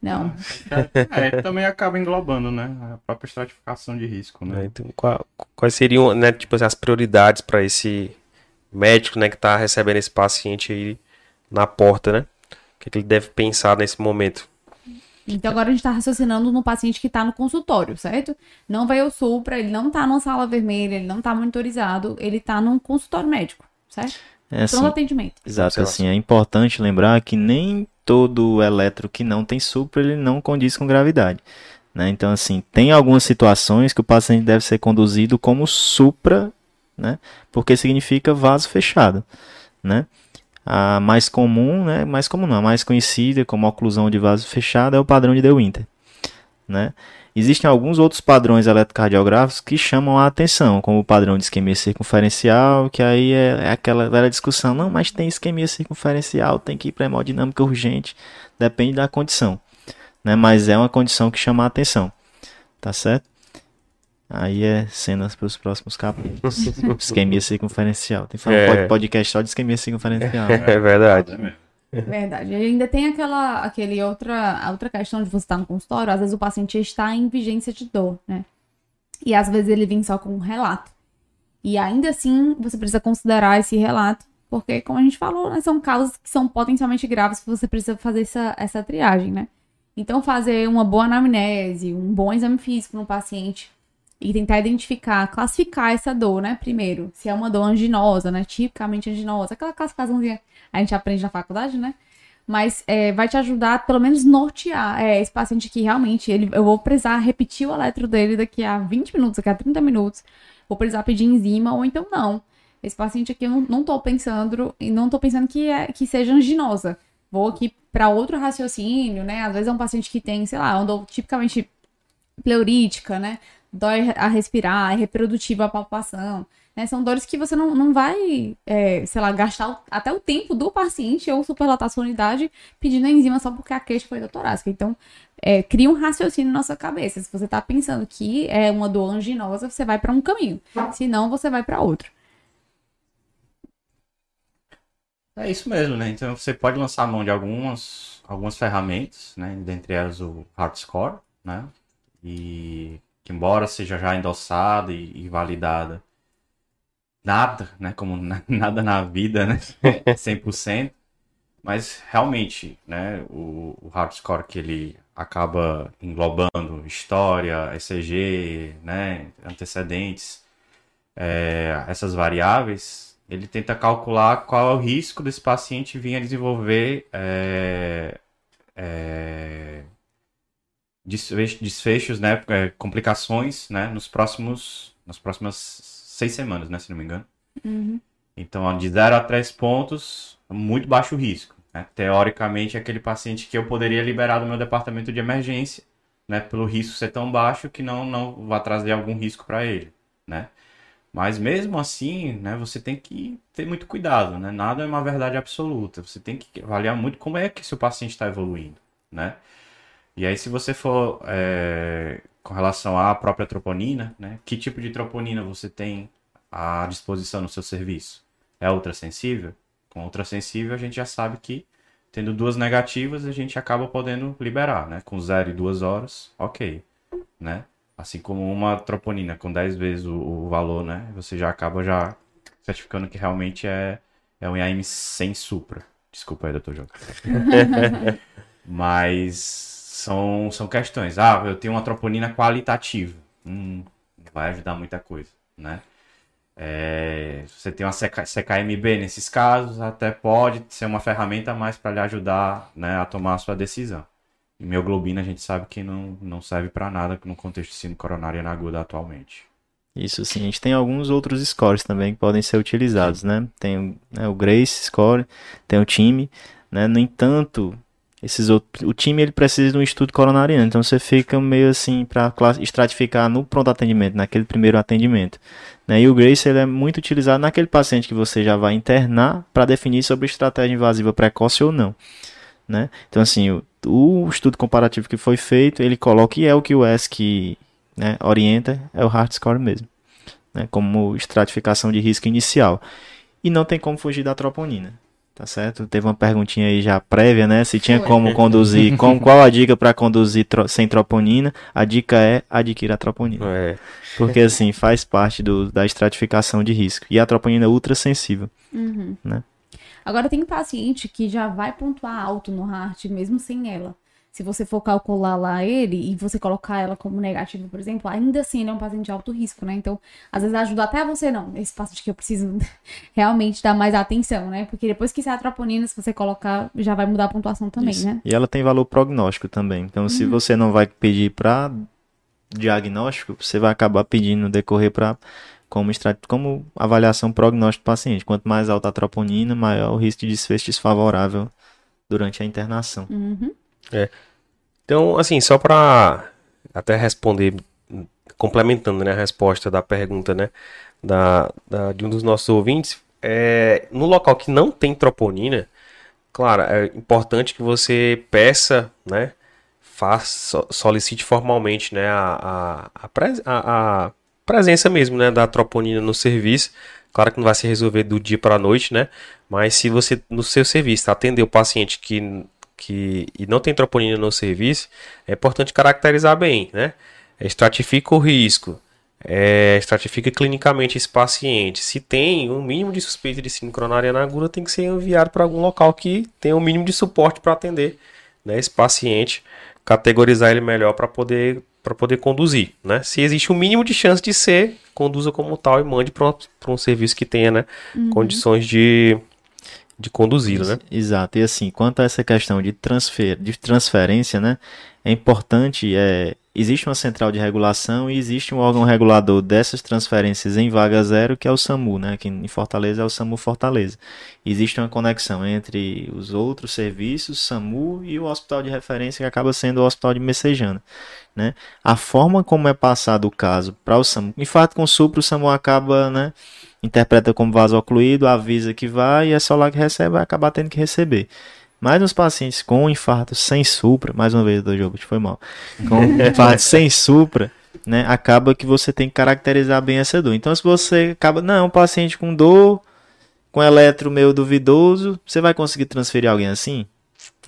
Não. É, também acaba englobando, né? A própria estratificação de risco, né? É, então, qual, quais seriam, né, tipo assim, as prioridades para esse médico, né, que está recebendo esse paciente aí na porta, né? O que, é que ele deve pensar nesse momento? Então agora a gente está raciocinando no paciente que está no consultório, certo? Não vai ao supra, ele não está numa sala vermelha, ele não está monitorizado, ele está num consultório médico, certo? É assim, atendimento. Exato, assim, é importante lembrar que nem todo eletro que não tem supra, ele não condiz com gravidade. Né? Então, assim, tem algumas situações que o paciente deve ser conduzido como supra, né? porque significa vaso fechado. Né? A mais comum, né? mais comum não, a mais conhecida como oclusão de vaso fechado é o padrão de De Winter. Né? Existem alguns outros padrões eletrocardiográficos que chamam a atenção, como o padrão de isquemia circunferencial, que aí é, é aquela velha discussão, não, mas tem isquemia circunferencial, tem que ir para hemodinâmica urgente, depende da condição, né? Mas é uma condição que chama a atenção, tá certo? Aí é cenas para os próximos capítulos. [laughs] isquemia circunferencial. Tem que falar é. um podcast só de isquemia circunferencial. [laughs] É verdade. É Verdade. E ainda tem aquela aquele outra, outra questão de você estar no consultório, às vezes o paciente está em vigência de dor, né? E às vezes ele vem só com um relato. E ainda assim, você precisa considerar esse relato, porque, como a gente falou, né, são casos que são potencialmente graves você precisa fazer essa, essa triagem, né? Então, fazer uma boa anamnese, um bom exame físico no paciente e tentar identificar, classificar essa dor, né? Primeiro, se é uma dor anginosa, né? Tipicamente anginosa, aquela classificaçãozinha a gente aprende na faculdade, né? Mas é, vai te ajudar, pelo menos, nortear é, esse paciente que realmente ele, eu vou precisar repetir o eletro dele daqui a 20 minutos, daqui a 30 minutos. Vou precisar pedir enzima, ou então não. Esse paciente aqui eu não, não tô pensando, não tô pensando que, é, que seja anginosa. Vou aqui para outro raciocínio, né? Às vezes é um paciente que tem, sei lá, andou tipicamente pleurítica, né? Dói a respirar, é reprodutiva a palpação. Né? São dores que você não, não vai, é, sei lá, gastar até o tempo do paciente ou superlotar sua unidade pedindo a enzima só porque a queixa foi da torácica. Então, é, cria um raciocínio na sua cabeça. Se você está pensando que é uma dor anginosa, você vai para um caminho. Se não, você vai para outro. É isso mesmo, né? Então você pode lançar a mão de algumas, algumas ferramentas, né? Dentre elas o Hardscore, né? E que embora seja já endossada e, e validada nada, né? Como [laughs] nada na vida, né? [laughs] 100%. Mas realmente, né? O, o hardcore que ele acaba englobando história, ECG, né? Antecedentes, é, essas variáveis, ele tenta calcular qual é o risco desse paciente vir a desenvolver é, é, desfechos, né? É, complicações, né? Nos próximos, nas próximas seis semanas, né? Se não me engano. Uhum. Então, de 0 a 3 pontos, muito baixo risco. Né? Teoricamente, é aquele paciente que eu poderia liberar do meu departamento de emergência, né? Pelo risco ser tão baixo que não, não vai trazer algum risco para ele, né? Mas mesmo assim, né, você tem que ter muito cuidado, né? Nada é uma verdade absoluta. Você tem que avaliar muito como é que seu paciente está evoluindo, né? E aí, se você for é, com relação à própria troponina, né? Que tipo de troponina você tem à disposição no seu serviço? É ultrassensível? Com ultrassensível a gente já sabe que Tendo duas negativas, a gente acaba podendo liberar, né? Com zero e duas horas, ok, né? Assim como uma troponina com 10 vezes o, o valor, né? Você já acaba já certificando que realmente é, é um IAM sem supra. Desculpa aí, doutor João. [laughs] Mas são, são questões. Ah, eu tenho uma troponina qualitativa. Hum, vai ajudar muita coisa, né? É, você tem uma CK, CKMB nesses casos, até pode ser uma ferramenta mais para lhe ajudar né, a tomar a sua decisão. E mioglobina a gente sabe que não, não serve para nada no contexto de síndrome coronária aguda atualmente. Isso sim, a gente tem alguns outros scores também que podem ser utilizados, né? Tem né, o Grace Score, tem o time, né? No entanto, esses outros, o time ele precisa de um estudo coronariano, então você fica meio assim para estratificar no pronto atendimento, naquele primeiro atendimento. Né? E o Grace ele é muito utilizado naquele paciente que você já vai internar para definir sobre estratégia invasiva precoce ou não. Né? Então assim, o, o, estudo comparativo que foi feito, ele coloca e é o que o ESC né, orienta, é o Heart Score mesmo, né? como estratificação de risco inicial. E não tem como fugir da troponina. Tá certo? Teve uma perguntinha aí já prévia, né? Se tinha como conduzir, [laughs] com, qual a dica para conduzir tro, sem troponina? A dica é adquira a troponina. É. Porque assim, faz parte do, da estratificação de risco. E a troponina é ultra sensível, uhum. né? Agora tem paciente que já vai pontuar alto no heart mesmo sem ela se você for calcular lá ele e você colocar ela como negativo, por exemplo, ainda assim ele é um paciente de alto risco, né? Então, às vezes ajuda até você, não, esse paciente que eu preciso [laughs] realmente dar mais atenção, né? Porque depois que sai a troponina, se você colocar, já vai mudar a pontuação também, Isso. né? E ela tem valor prognóstico também. Então, uhum. se você não vai pedir para diagnóstico, você vai acabar pedindo decorrer para como, como avaliação prognóstico do paciente. Quanto mais alta a troponina, maior o risco de desfecho desfavorável durante a internação. Uhum. É. Então, assim, só para até responder, complementando né, a resposta da pergunta né, da, da, de um dos nossos ouvintes, é, no local que não tem troponina, claro, é importante que você peça, né, faça, solicite formalmente né, a, a, a, a presença mesmo né, da troponina no serviço. Claro que não vai se resolver do dia para a noite, né? Mas se você, no seu serviço, atender o paciente que que e não tem troponina no serviço, é importante caracterizar bem, né? Estratifica o risco, é, estratifica clinicamente esse paciente. Se tem um mínimo de suspeita de síndrome coronariana aguda, tem que ser enviado para algum local que tenha um mínimo de suporte para atender né, esse paciente, categorizar ele melhor para poder para poder conduzir, né? Se existe um mínimo de chance de ser, conduza como tal e mande para um serviço que tenha, né, uhum. condições de de conduzi-lo, né? Exato. E assim, quanto a essa questão de, transfer, de transferência, né? É importante, é, existe uma central de regulação e existe um órgão regulador dessas transferências em vaga zero, que é o SAMU, né? Que em Fortaleza é o SAMU Fortaleza. Existe uma conexão entre os outros serviços, SAMU e o hospital de referência, que acaba sendo o hospital de Messejana. Né? A forma como é passado o caso para o SAMU, em fato, com o SUPRO, o SAMU acaba, né? Interpreta como vaso ocluído, avisa que vai e é só lá que recebe, vai acabar tendo que receber. Mas nos pacientes com infarto sem supra, mais uma vez do jogo, foi mal, com [laughs] infarto sem supra, né, acaba que você tem que caracterizar bem essa dor. Então, se você acaba, não, é um paciente com dor, com eletro meio duvidoso, você vai conseguir transferir alguém assim?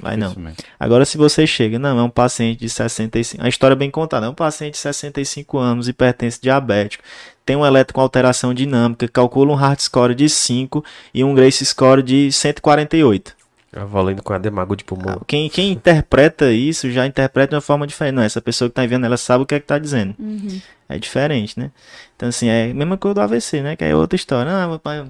Vai não. Agora, se você chega, não, é um paciente de 65, a história é bem contada, é um paciente de 65 anos, hipertenso diabético, tem um eletro com alteração dinâmica, calcula um hard score de 5 e um Grace score de 148. Tá valendo com a demago de pulmão. Quem, quem interpreta isso já interpreta de uma forma diferente. Não, essa pessoa que está vendo, ela sabe o que é que está dizendo. Uhum. É diferente, né? Então, assim, é a mesma coisa do AVC, né? Que é outra história. Ah, meu pai,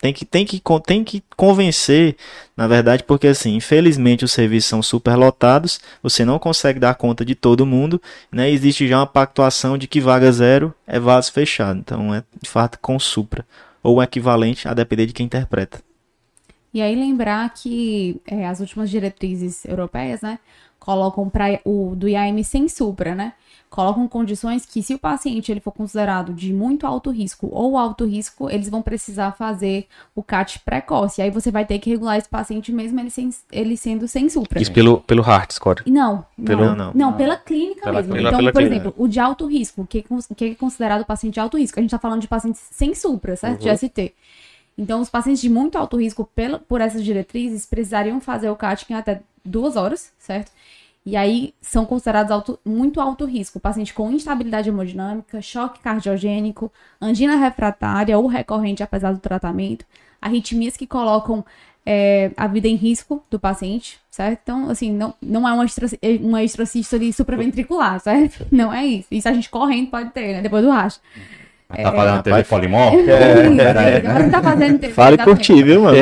tem que, tem, que, tem que convencer, na verdade, porque assim, infelizmente os serviços são superlotados, você não consegue dar conta de todo mundo, né? Existe já uma pactuação de que vaga zero é vaso fechado. Então é de fato com supra, ou equivalente a depender de quem interpreta. E aí lembrar que é, as últimas diretrizes europeias, né, colocam para o do IAM sem supra, né? Colocam condições que, se o paciente ele for considerado de muito alto risco ou alto risco, eles vão precisar fazer o CAT precoce. Aí você vai ter que regular esse paciente mesmo ele, sem, ele sendo sem supra. Isso pelo, pelo heart score? Não, pelo, não, não, não, pela clínica pela, mesmo. Pela, então, pela por clínica. exemplo, o de alto risco, o que, que é considerado paciente de alto risco? A gente está falando de pacientes sem supra, certo? Uhum. De ST. Então, os pacientes de muito alto risco pela, por essas diretrizes precisariam fazer o CAT em até duas horas, certo? E aí são considerados alto, muito alto risco. Paciente com instabilidade hemodinâmica, choque cardiogênico, angina refratária ou recorrente apesar do tratamento, arritmias que colocam é, a vida em risco do paciente, certo? Então, assim, não, não é uma, extra, uma extracístole supraventricular, certo? Não é isso. Isso a gente correndo pode ter, né? Depois do racha. Tá fazendo TV Polimor? É, tá fazendo TV, Fale tá por ti, viu, mano?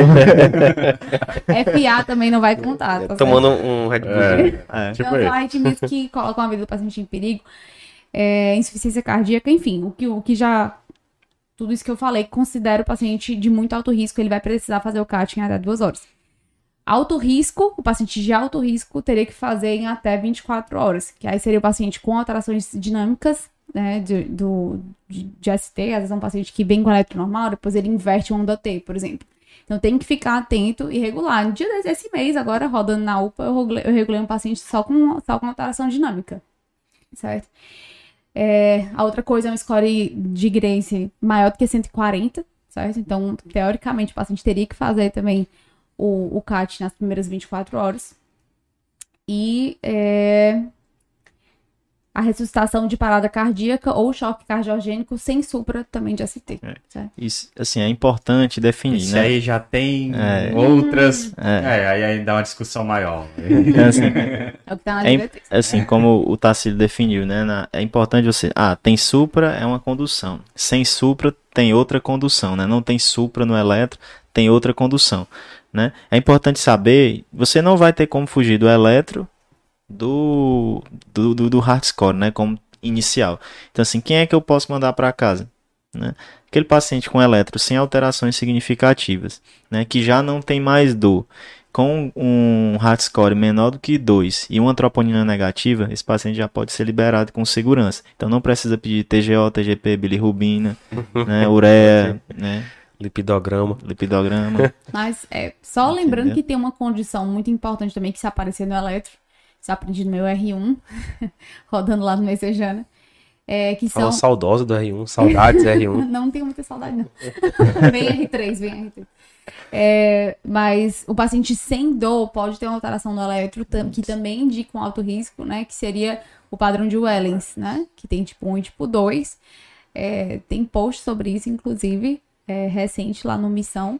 FA também não vai contar. Tá certo? Tomando um Red Bull. É, É. tipo Então, isso. são arritmias que colocam a vida do paciente em perigo, é, insuficiência cardíaca, enfim, o que, o que já. Tudo isso que eu falei, considera o paciente de muito alto risco, ele vai precisar fazer o CAT em até duas horas. Alto risco, o paciente de alto risco teria que fazer em até 24 horas, que aí seria o paciente com alterações dinâmicas, né, de, do, de, de ST, às vezes é um paciente que vem com eletro normal, depois ele inverte o onda T, por exemplo. Então tem que ficar atento e regular. No dia desse esse mês, agora, rodando na UPA, eu regulei, eu regulei um paciente só com, só com alteração dinâmica. Certo? É, a outra coisa é um score de Grace maior do que 140, certo? Então, teoricamente, o paciente teria que fazer também o, o CAT nas primeiras 24 horas. E é, a ressuscitação de parada cardíaca ou choque cardiogênico sem supra também de ST. É. Isso, assim, é importante definir, Isso né? aí já tem É. outras. É. É, aí, aí dá uma discussão maior. Então, assim, [laughs] É o que tá na É assim como o Tassilo definiu, né? na- é importante você. Ah, tem supra, é uma condução. Sem supra, tem outra condução, né? Não tem supra no eletro, tem outra condução, né? É importante saber, você não vai ter como fugir do eletro do do, do, do hard score, né? Como inicial. Então, assim, quem é que eu posso mandar para casa? Né? Aquele paciente com eletro sem alterações significativas, né? Que já não tem mais dor com um hard score menor do que 2 e uma troponina negativa, esse paciente já pode ser liberado com segurança. Então não precisa pedir TGO, TGP, bilirrubina, [laughs] né, ureia, né, Lipidograma. lipidograma. Mas é, só lembrando Entendeu? que tem uma condição muito importante também que se aparecer no eletro, aprendi no meu R1, [laughs] rodando lá no Messejana, é, que Fala são... saudosa do R1, saudades R1. [laughs] Não tenho muita saudade, não. [laughs] vem R3, vem R3. É, mas o paciente sem dor pode ter uma alteração no eletro, que também indica um alto risco, né? Que seria o padrão de Wellens, né? Que tem tipo 1 e tipo 2. É, tem post sobre isso, inclusive, é, recente lá no Missão.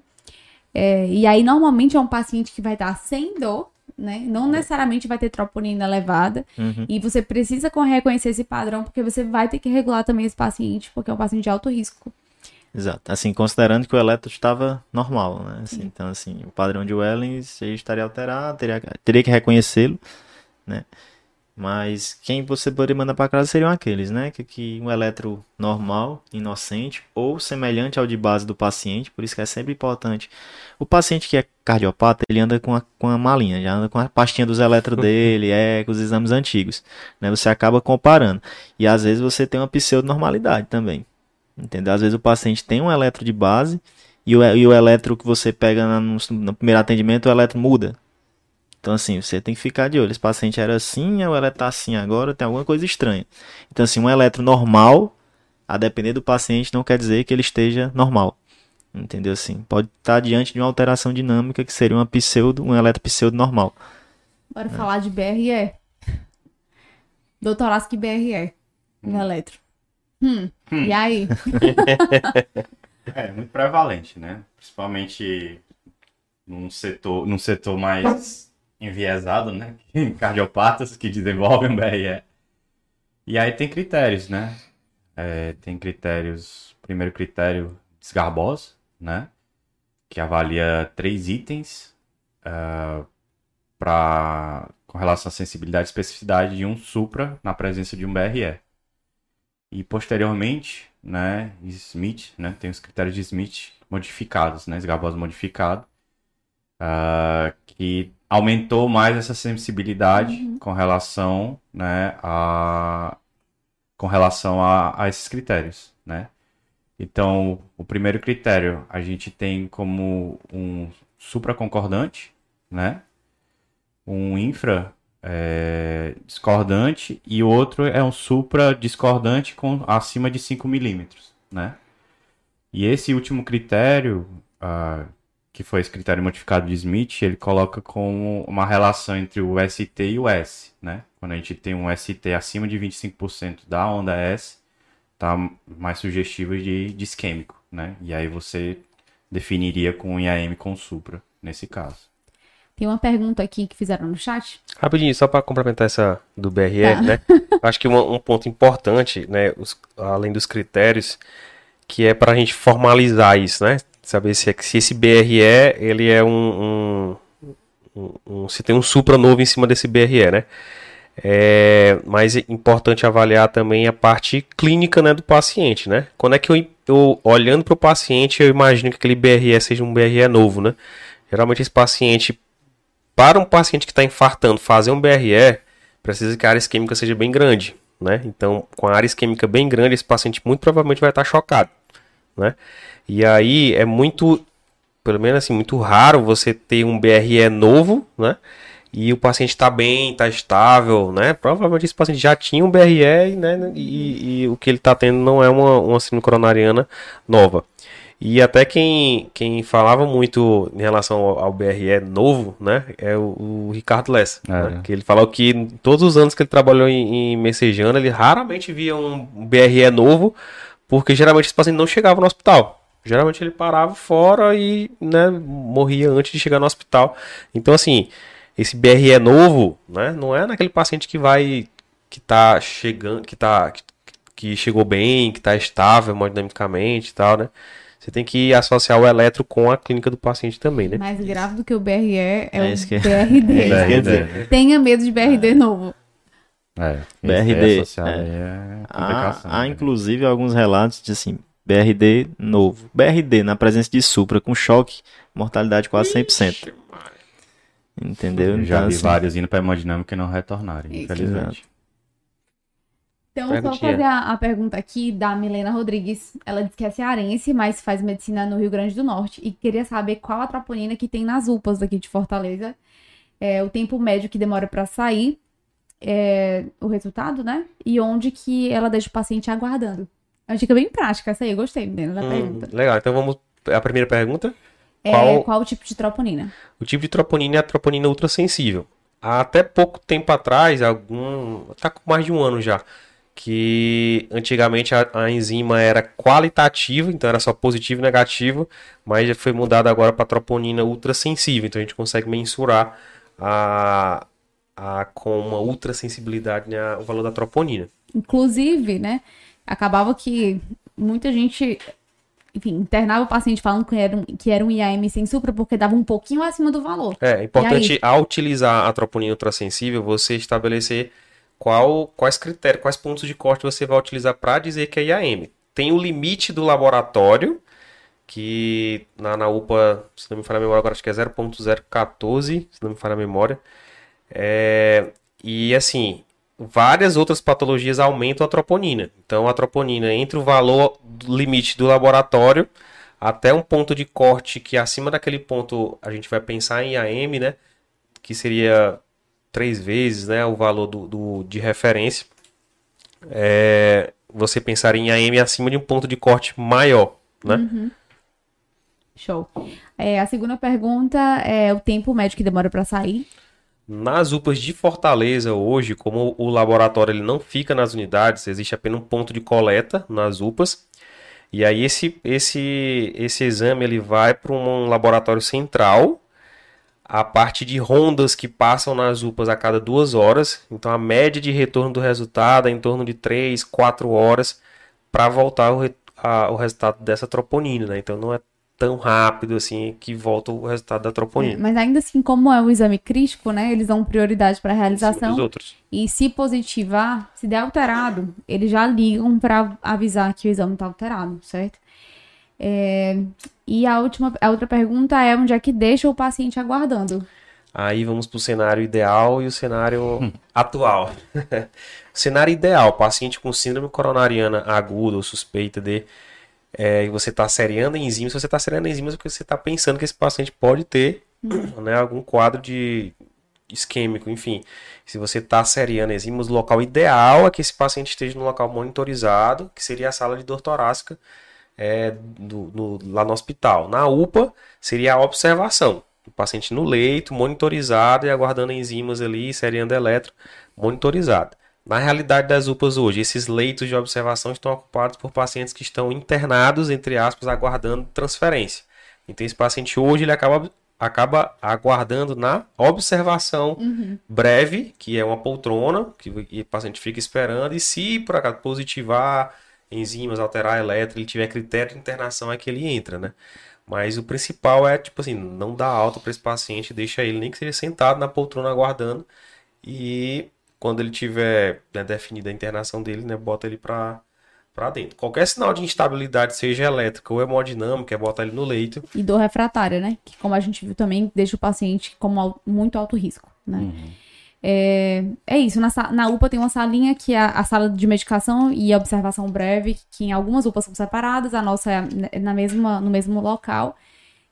É, e aí, normalmente, é um paciente que vai estar sem dor, né? Não necessariamente vai ter troponina elevada. Uhum. E você precisa co- reconhecer esse padrão, porque você vai ter que regular também esse paciente, porque é um paciente de alto risco. Exato. Assim, considerando que o eletro estava normal, né? Assim, então, assim, o padrão de Wellens ele estaria alterado, teria, teria que reconhecê-lo, né? Mas quem você poderia mandar para casa seriam aqueles, né? Que, que um eletro normal, inocente ou semelhante ao de base do paciente, por isso que é sempre importante. O paciente que é cardiopata, ele anda com a, com a malinha, já anda com a pastinha dos eletros dele, é, com os exames antigos, né? Você acaba comparando. E às vezes você tem uma pseudonormalidade também. Entendeu? Às vezes o paciente tem um eletro de base e o, e o eletro que você pega na- no, no primeiro atendimento, o eletro muda. Então, assim, você tem que ficar de olho. Esse paciente era assim, o eletro tá assim agora, tem alguma coisa estranha. Então, assim, um eletro normal, a depender do paciente, não quer dizer que ele esteja normal. Entendeu? Assim, pode estar diante de uma alteração dinâmica que seria uma pseudo, um eletro pseudo normal. Bora falar de BRE. Doutorasco BRE. No eletro. Hum. E aí? [laughs] É, muito prevalente, né? Principalmente num setor, num setor mais enviesado, né? [laughs] Cardiopatas que desenvolvem BRE. E aí tem critérios, né? É, tem critérios. Primeiro critério, desgarbosa, né? Que avalia três itens ah, pra, com relação à sensibilidade e especificidade de um supra na presença de um BRE. E posteriormente, né, Smith, né, tem os critérios de Smith modificados, né, esgabosa modificado, ah, que aumentou mais essa sensibilidade com relação, né, a com relação a, a esses critérios, né? Então, o primeiro critério a gente tem como um supraconcordante, né? Um infra é, discordante e outro é um supra discordante com acima de 5 milímetros, né? E esse último critério, ah, que foi esse critério modificado de Smith, ele coloca como uma relação entre o ST e o S, né? Quando a gente tem um ST acima de 25% da onda S, tá mais sugestivo de, de isquêmico, né? E aí você definiria com IAM com supra, nesse caso. Tem uma pergunta aqui que fizeram no chat. Rapidinho, só para complementar essa do BRE, Tá. né? [laughs] Acho que um, um ponto importante, né, os- além dos critérios, que é para a gente formalizar isso, né? Saber se, é- se esse BRE ele é um, um- um- se tem um supra novo em cima desse BRE, né? É, mas é importante avaliar também a parte clínica, né, do paciente, né? Quando é que eu, eu olhando para o paciente, eu imagino que aquele BRE seja um BRE novo, né? Geralmente esse paciente para um paciente que está infartando fazer um BRE, precisa que a área isquêmica seja bem grande, né? Então, com a área isquêmica bem grande, esse paciente muito provavelmente vai estar chocado, né? E aí é muito, pelo menos assim, muito raro você ter um BRE novo, né? E o paciente está bem, está estável, né? Provavelmente esse paciente já tinha um BRE, né? E, e o que ele está tendo não é uma, uma síndrome coronariana nova. E até quem, quem falava muito em relação ao, ao BRE novo, né, é o, o Ricardo Lessa. É. né, que ele falou que todos os anos que ele trabalhou em, em Messejana, ele raramente via um BRE novo, porque geralmente esse paciente não chegava no hospital. Geralmente ele parava fora e né, morria antes de chegar no hospital. Então, assim, esse BRE novo, né, não é naquele paciente que vai, que tá chegando, que tá, que, que chegou bem, que tá estável hemodinamicamente e tal, né. Você tem que associar o eletro com a clínica do paciente também, né? Mais grave do que o BRE é, É o que- BRD. É [laughs] dizer. Tenha medo de BRD novo. É, BRD, é. é Há, né? inclusive alguns relatos de assim, BRD novo. BRD na presença de supra com choque, mortalidade quase 100%. Entendeu? Eu já Então, vi assim, vários indo para hemodinâmica e não retornarem, Isso. infelizmente. Então, só Perguntinha. fazer a, a pergunta aqui da Milena Rodrigues. Ela diz que é cearense, mas faz medicina no Rio Grande do Norte. E queria saber qual a troponina que tem nas UPAs daqui de Fortaleza. É, o tempo médio que demora pra sair. É, o resultado, né? E onde que ela deixa o paciente aguardando. É uma dica bem prática essa aí. Eu gostei, Milena, da Hum, pergunta. legal, então vamos. A primeira pergunta. É, qual- qual o tipo de troponina? O tipo de troponina é a troponina ultrassensível. Há até pouco tempo atrás, algum. tá com mais de um ano já. Que antigamente a, a enzima era qualitativa, então era só positivo e negativo, mas já foi mudada agora para troponina ultrassensível. Então a gente consegue mensurar a, a, com uma ultrassensibilidade né, o valor da troponina. Inclusive, né? Acabava que muita gente, enfim, internava o paciente falando que era um, que era um IAM sem supra porque dava um pouquinho acima do valor. É importante, ao utilizar a troponina ultrassensível, você estabelecer qual, quais critérios, quais pontos de corte você vai utilizar para dizer que é IAM. Tem o limite do laboratório, que na, na UPA, se não me falha a memória, agora acho que é 0.014, se não me falha a memória. É, e assim, várias outras patologias aumentam a troponina. Então, a troponina, entre o valor limite do laboratório até um ponto de corte que acima daquele ponto a gente vai pensar em AM, né? Que seria três vezes né, o valor do, do- de referência. É, você pensar em AM acima de um ponto de corte maior, né? Show. É, a segunda pergunta é o tempo médio que demora pra sair. Nas UPAs de Fortaleza hoje, como o laboratório ele não fica nas unidades, existe apenas um ponto de coleta nas UPAs. E aí esse, esse, esse exame ele vai para um laboratório central, a parte de rondas que passam nas UPAs a cada duas horas. Então a média de retorno do resultado é em torno de 3, 4 horas para voltar o, a- o resultado dessa troponina. Né? Então não é tão rápido assim que volta o resultado da É, troponina. mas ainda assim, como é um exame crítico, né? Eles dão prioridade Em cima realização. dos outros. E se positivar, se der alterado, eles já ligam pra avisar que o exame tá alterado, certo? É, E a última, a outra pergunta é onde é que deixa o paciente aguardando? Aí vamos para o cenário ideal e o cenário [laughs] atual. [laughs] cenário ideal, paciente com síndrome coronariana aguda ou suspeita de. É, e você está seriando enzimas, se você está seriando enzimas é porque você está pensando que esse paciente pode ter né, algum quadro de isquêmico, enfim. Se você está seriando enzimas, o local ideal é que esse paciente esteja no local monitorizado, que seria a sala de dor torácica, é, do- no- lá no hospital. Na UPA, seria a observação. O paciente no leito, monitorizado e aguardando enzimas ali, seriando eletro, monitorizado. Na realidade das UPAs hoje, esses leitos de observação estão ocupados por pacientes que estão internados, entre aspas, aguardando transferência. Então, esse paciente hoje ele acaba, acaba aguardando na observação breve, que é uma poltrona, que o paciente fica esperando, e se por acaso positivar enzimas, alterar elétrico, ele tiver critério de internação, é que ele entra, né? Mas o principal é, tipo assim, não dar alta para esse paciente, deixa ele nem que seja sentado na poltrona aguardando, e quando ele tiver né, definida a internação dele, né, bota ele para para dentro. Qualquer sinal de instabilidade, seja elétrica ou hemodinâmica, é botar ele no leito. E dor refratária, né? Que como a gente viu também, deixa o paciente como al- muito alto risco, né? É, é isso, na, na UPA tem uma salinha que é a, sala de medicação e a observação breve, que em algumas UPAs são separadas, a nossa é na- mesma, no mesmo local.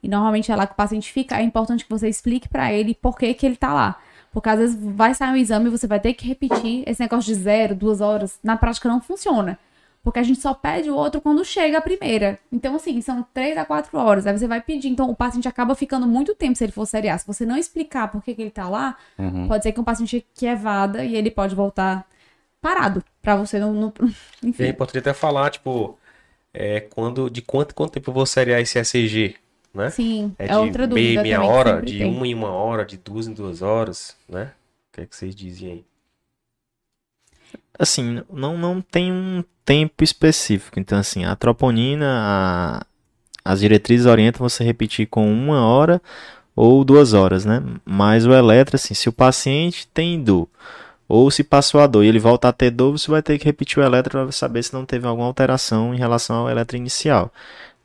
E normalmente é lá que o paciente fica. É importante que você explique pra ele por que, que ele tá lá. Porque às vezes vai sair um exame e você vai ter que repetir. Esse negócio de zero, duas horas, na prática não funciona. Porque a gente só pede o outro quando chega a primeira. Então, assim, são três a quatro horas. Aí você vai pedir. Então, o paciente acaba ficando muito tempo se ele for seriar. Se você não explicar por que, que ele tá lá, Uhum. pode ser que um paciente que evada e ele pode voltar parado. Pra você não. não- [laughs] E é Enfim. importante até falar, tipo, é, quando, de quanto, quanto tempo eu vou seriar esse ECG, né? Sim, é, É de outra dúvida. meia, meia hora, de tem. uma em uma hora, de duas em duas horas, né? O que é que vocês dizem aí? assim, não, não tem um tempo específico. Então, assim, a troponina, a- as diretrizes orientam você repetir com uma hora ou duas horas, né? Mas o eletro, assim, se o paciente tem dor ou se passou a dor e ele volta a ter dor, você vai ter que repetir o eletro para saber se não teve alguma alteração em relação ao eletro inicial,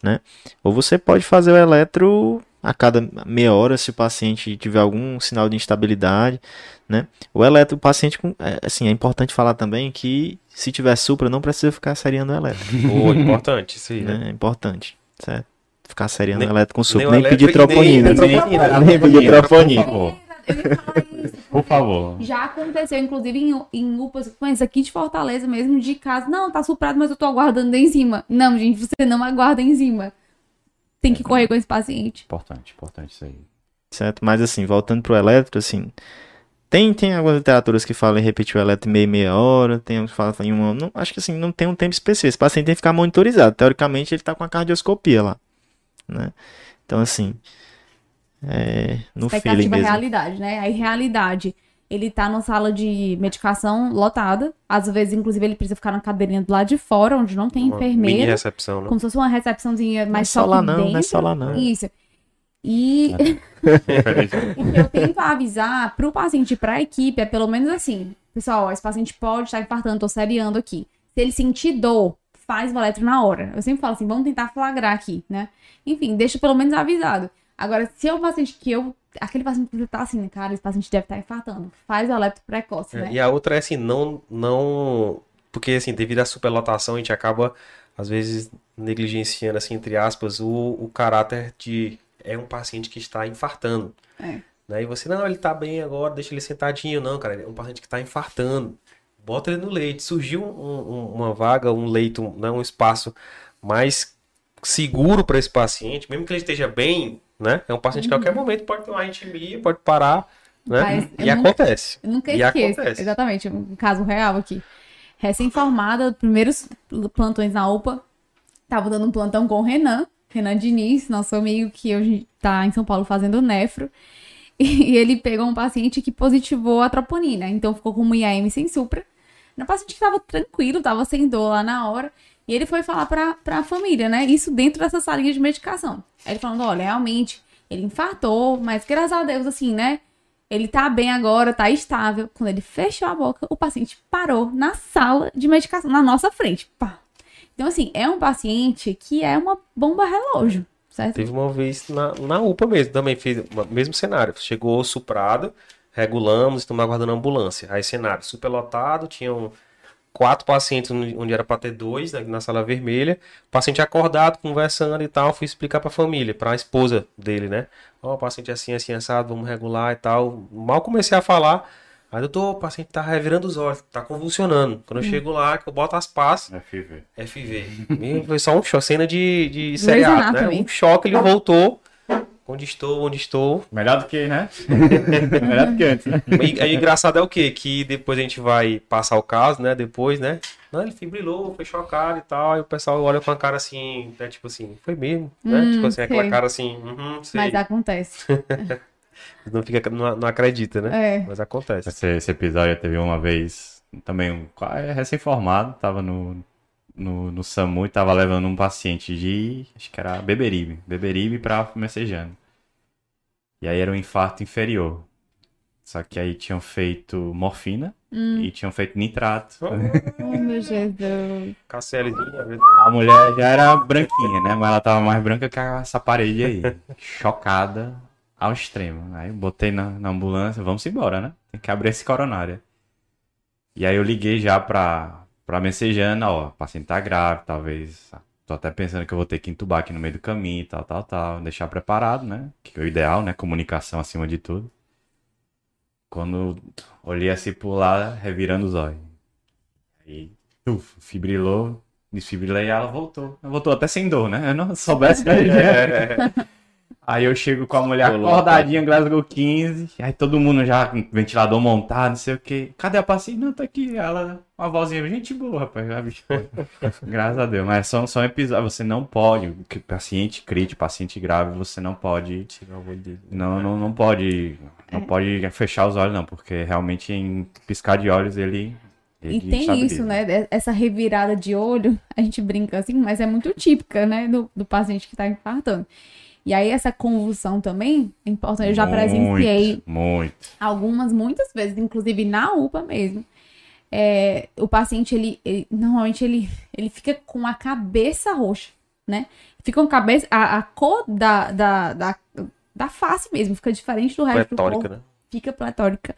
né? Ou você pode fazer o eletro a cada meia hora se o paciente tiver algum sinal de instabilidade, né? O eletro, o paciente com, é, assim, é importante falar também que se tiver supra não precisa ficar seriando o eletro, [laughs] importante isso aí, né? né? É importante, certo? Ficar seriando Nem- o eletro com supra, nem, eletro pedir troponina, nem- nem, nem- pedir troponina. Por favor. Eu ia falar isso. Por favor. Já aconteceu, inclusive, em, em UPAs, mas aqui de Fortaleza mesmo, de casa. Não, tá suprado, mas eu tô aguardando enzima. Não, gente, você não aguarda enzima. Tem que correr com esse paciente. Importante, importante isso aí. certo? Mas assim, voltando pro eletro, assim, tem, tem algumas literaturas que falam em repetir o eletro em meia, meia hora, tem uns que falam em uma, não, acho que assim, não tem um tempo específico, esse paciente tem que ficar monitorizado, teoricamente ele tá com a cardioscopia lá, né? Então assim, é, no feeling Expectativa é mesmo. realidade, né? Aí, realidade, ele tá numa sala de medicação lotada. Às vezes, inclusive, ele precisa ficar na cadeirinha do lado de fora, onde não tem Uma mini enfermeira. recepção, né? Como se fosse uma recepçãozinha, Não é mas só lá não, dentro. não é só lá não. Isso. E [laughs] eu tenho pra avisar pro paciente e pra equipe é pelo menos assim, pessoal, ó, esse paciente pode estar infartando, tô seriando aqui. Se ele sentir dor, faz o eletro na hora. Eu sempre falo assim, vamos tentar flagrar aqui, né? Enfim, deixa pelo menos avisado. Agora, se é um paciente que eu. Aquele paciente que tá assim, cara, esse paciente deve estar infartando. Faz o precoce, É, né? E a outra é assim, não, não, porque assim, devido à superlotação, a gente acaba às vezes negligenciando assim, entre aspas, o, o caráter de é um paciente que está infartando. É. Né? E você, não, ele tá bem agora, deixa ele sentadinho, não, cara, é um paciente que está infartando. Bota ele no leito. Surgiu um- um- uma vaga, um leito, né, um espaço mais seguro para esse paciente, mesmo que ele esteja bem, né? É um paciente que a qualquer momento pode ter uma arritmia, pode parar, né? Mas e acontece. Eu nunca E esqueço. acontece. Exatamente, um caso real aqui. Recém-formada, primeiros plantões na UPA, tava dando um plantão com o Renan, Renan Diniz, nosso amigo que hoje tá em São Paulo fazendo nefro. [laughs] E ele pegou um paciente que positivou a troponina, então ficou com uma IAM sem supra. Era um paciente que tava tranquilo, tava sem dor lá na hora. E ele foi falar pra, pra família, né? Isso dentro dessa salinha de medicação. Aí ele falando, olha, realmente, ele infartou, mas graças a Deus, assim, né? Ele tá bem agora, tá estável. Quando ele fechou a boca, o paciente parou na sala de medicação, na nossa frente. Pá. Então, assim, é um paciente que é uma bomba relógio, certo? Teve uma vez na, na UPA mesmo, também fez o mesmo cenário. Chegou suprado, regulamos, estamos aguardando a ambulância. Aí cenário superlotado, tinham quatro pacientes onde era para ter dois, né, na sala vermelha. Paciente acordado, conversando e tal, fui explicar para a família, para a esposa dele, né? Ó, o paciente é assim, assim, assado, vamos regular e tal. Mal comecei a falar, Aí, doutor, o paciente tá revirando os olhos, tá convulsionando. Quando eu Hum. chego lá, que eu boto as pás, FV. FV. Foi só um choque, cena de, de seriado, né? Um choque, ele voltou. Onde estou, onde estou. Melhor do que, né? [laughs] Melhor do que antes, né? E aí, engraçado é o quê? Que depois a gente vai passar o caso, né? Depois, né? Não, ele fibrilou, foi chocado e tal. E o pessoal olha com a cara assim, né? Tipo assim, foi mesmo, né? Hum, tipo assim, aquela cara assim, uhum, sei. Mas acontece. [laughs] Não, fica, não, não acredita, né? É. Mas acontece. Esse, esse episódio teve uma vez, também um recém-formado, tava no, no, no SAMU e tava levando um paciente de, acho que era Beberibe, Beberibe pra Messejano. E aí era um infarto inferior. Só que aí tinham feito morfina Hum. e tinham feito nitrato. Oh, meu Jesus. KCLzinha, A mulher já era branquinha, né? Mas ela tava mais branca que essa parede aí. Chocada ao extremo. Aí eu botei na, na ambulância, vamos embora, né? Tem que abrir esse coronário. E aí eu liguei já pra, pra Messejana, ó, o paciente tá grave, talvez. Tô até pensando que eu vou ter que entubar aqui no meio do caminho, tal, tal, tal. Deixar preparado, né? Que é o ideal, né? Comunicação acima de tudo. Quando olhei assim por lá, revirando os olhos. Aí, uf, fibrilou, desfibrilei e ela voltou. Voltou até sem dor, né? Eu não soubesse. [laughs] né? Aí eu chego com a mulher Colou. acordadinha, Glasgow 15. Aí todo mundo já com ventilador montado, não sei o que. Cadê a paciente? Não, tá aqui. Ela, uma vozinha, gente boa, rapaz. A bicha foi. [laughs] Graças a Deus. Mas são, são episódios. Você não pode, paciente crítico, paciente grave, você não pode. Não, não, não pode. Não pode fechar os olhos, não, porque realmente em piscar de olhos ele. ele E tem isso, né? de- Essa revirada de olho, a gente brinca assim, mas é muito típica, né? Do, do paciente que tá infartando. E aí, essa convulsão também é importante. Eu já presenciei Muito, algumas, muitas vezes, inclusive na UPA mesmo. É, o paciente, ele, ele- normalmente, ele, ele fica com a cabeça roxa, né? Fica com a cabeça, a, a cor da, da, da, da face mesmo, fica diferente do resto do corpo Pletórica, né? fica pletórica.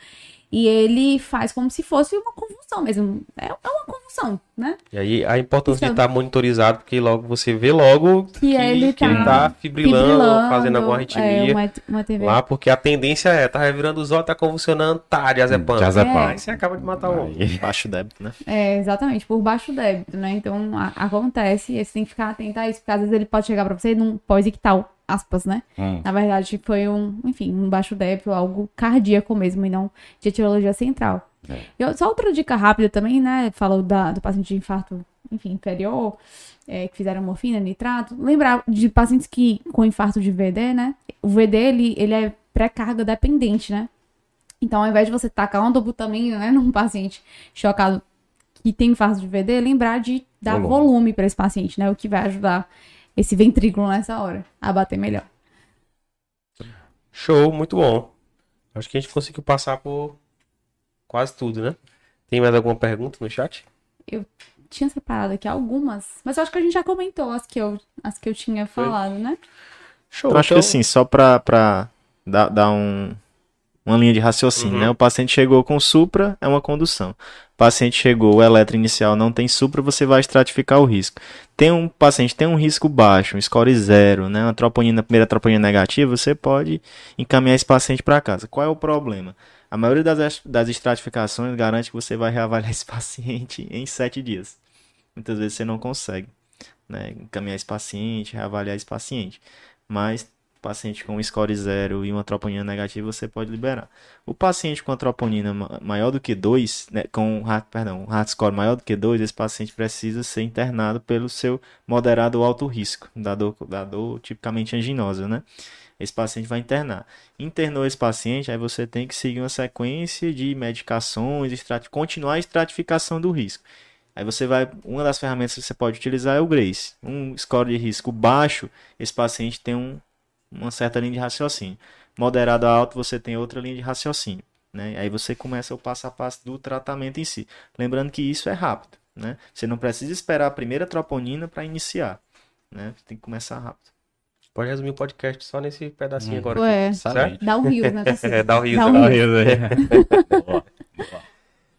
E ele faz como se fosse uma convulsão mesmo. É, é uma convulsão, né? E aí a importância de estar monitorizado, porque logo você vê logo que, ele que ele tá tá fibrilando, fazendo alguma É, arritmia. uma, uma TV. Lá, porque a tendência é, tá revirando os olhos, tá convulsionando, tá, diazepam. Diazepam. Aí você acaba de matar o homem. Baixo débito, né? É, exatamente, por baixo débito, né? Então, a- acontece, e você tem que ficar atento a isso, porque às vezes ele pode chegar pra você num pós-ictal, aspas, né? Hum. Na verdade, foi um, enfim, um baixo débito, algo cardíaco mesmo, e não de etiologia central. É. Eu- só outra dica rápida também, né? Falou da, do paciente de infarto, enfim, inferior, é, que fizeram morfina, nitrato. Lembrar de pacientes que com infarto de VD, né? O VD, ele, ele é pré-carga dependente, né? Então, ao invés de você tacar uma dobutamina, né, [laughs] num paciente chocado que tem infarto de VD, lembrar de dar Volume. volume para esse paciente, né? O que vai ajudar esse ventrículo nessa hora a bater melhor. Show, muito bom. Acho que a gente conseguiu passar por quase tudo, né? Tem mais alguma pergunta no chat? Tinha separado aqui algumas, mas eu acho que a gente já comentou as que eu, as que eu tinha falado, né? Show. Eu acho que assim, só pra, pra dar, dar um, uma linha de raciocínio, Uhum. né? O paciente chegou com supra, é uma condução. Paciente chegou, o eletro inicial não tem supra, você vai estratificar o risco. Tem um paciente tem um risco baixo, um score zero, né? Uma troponina, primeira troponina negativa, você pode encaminhar esse paciente para casa. Qual é o problema? A maioria das, das estratificações garante que você vai reavaliar [laughs] esse paciente em sete dias. Muitas vezes você não consegue, né? Encaminhar esse paciente, reavaliar esse paciente. Mas paciente com score zero e uma troponina negativa você pode liberar. O paciente com a troponina ma- maior do que 2, né, com um perdão, um heart score maior do que 2, esse paciente precisa ser internado pelo seu moderado ou alto risco, da dor, da dor tipicamente anginosa, né? Esse paciente vai internar. Internou esse paciente, aí você tem que seguir uma sequência de medicações, estrati- continuar a estratificação do risco. Aí você vai, uma das ferramentas que você pode utilizar é o GRACE. Um score de risco baixo, esse paciente tem um, uma certa linha de raciocínio. Moderado a alto, você tem outra linha de raciocínio. Né? Aí você começa o passo a passo do tratamento em si. Lembrando que isso é rápido. Né? Você não precisa esperar a primeira troponina para iniciar. Né? Você tem que começar rápido. Pode resumir o podcast só nesse pedacinho Hum. agora. Ué, Excelente. dá um rio, né? [laughs] É, dá o riso. Dá né? rio. [laughs]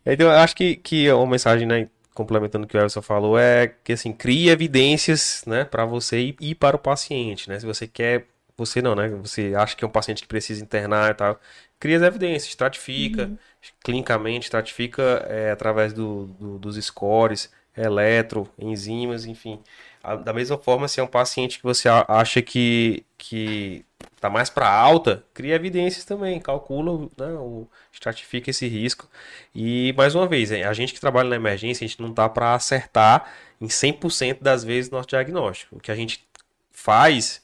Então, eu acho que, que uma mensagem, né, complementando o que o Elson falou, é que, assim, crie evidências, né, para você e, e para o paciente, né? Se você quer você não, né? Você acha que é um paciente que precisa internar e tal. Cria as evidências, estratifica, Uhum. clinicamente, estratifica é, através do, do- dos scores, eletro, enzimas, enfim. A- Da mesma forma, se é um paciente que você acha que, que tá mais para alta, cria evidências também, calcula, né, o, estratifica esse risco. E, mais uma vez, a gente que trabalha na emergência, a gente não tá para acertar em 100% das vezes nosso diagnóstico. O que a gente faz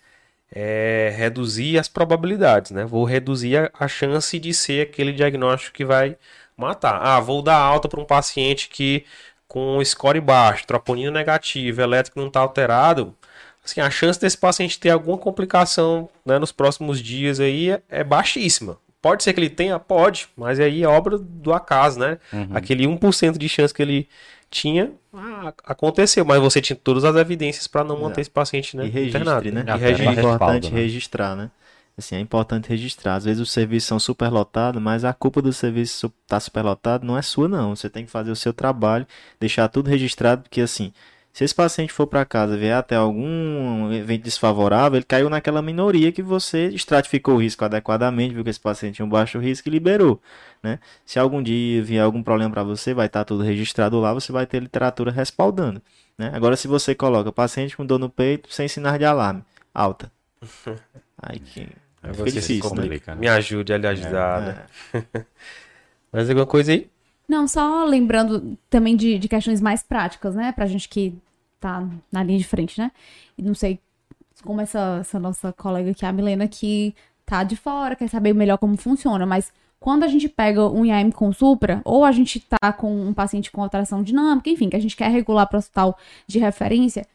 é reduzir as probabilidades, né? Vou reduzir a, a chance de ser aquele diagnóstico que vai matar. Ah, vou dar alta para um paciente que com score baixo, troponina negativa, elétrico não está alterado. Assim, a chance desse paciente ter alguma complicação né, nos próximos dias aí é, é baixíssima. Pode ser que ele tenha? Pode, mas aí é obra do acaso, né? Uhum. Aquele 1% de chance que ele tinha, ah, aconteceu, mas você tinha todas as evidências para não manter esse paciente né, E registre, internado. né? E É importante né? registrar, né? Assim, é importante registrar. Às vezes os serviços são superlotados, mas a culpa do serviço estar superlotado não é sua, não. Você tem que fazer o seu trabalho, deixar tudo registrado, porque assim, se esse paciente for para casa vier até algum evento desfavorável, ele caiu naquela minoria que você estratificou o risco adequadamente, viu que esse paciente tinha um baixo risco e liberou, né? Se algum dia vier algum problema para você, vai estar tudo registrado lá, você vai ter literatura respaldando, né? Agora, se você coloca paciente com dor no peito sem sinais de alarme, alta. [laughs] Aí que Aí fica você se difícil, né? complica, né? Me ajude a lhe ajudar, né? É. [laughs] Mais alguma coisa aí? Não, só lembrando também de, de questões mais práticas, né? Pra gente que tá na linha de frente, né? E não sei como essa, essa nossa colega aqui, a Milena, que tá de fora, quer saber melhor como funciona, mas quando a gente pega um IAM com Supra, ou a gente tá com um paciente com alteração dinâmica, enfim, que a gente quer regular para o hospital de referência,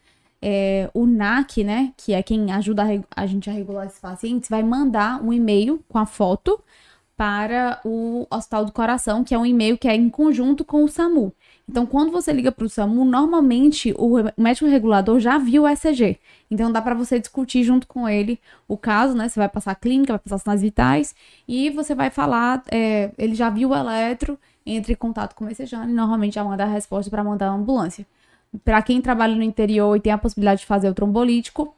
é, o NAC, né, que é quem ajuda a, a gente a regular esses pacientes, vai mandar um e-mail com a foto para o Hospital do Coração, que é um e-mail que é em conjunto com o SAMU. Então, quando você liga para o SAMU, normalmente o médico regulador já viu o ECG. Então, dá para você discutir junto com ele o caso, né? Você vai passar a clínica, vai passar sinais vitais e você vai falar. é, ele já viu o eletro, entre em contato com o messejano e normalmente já manda a resposta para mandar a ambulância. Para quem trabalha no interior e tem a possibilidade de fazer o trombolítico,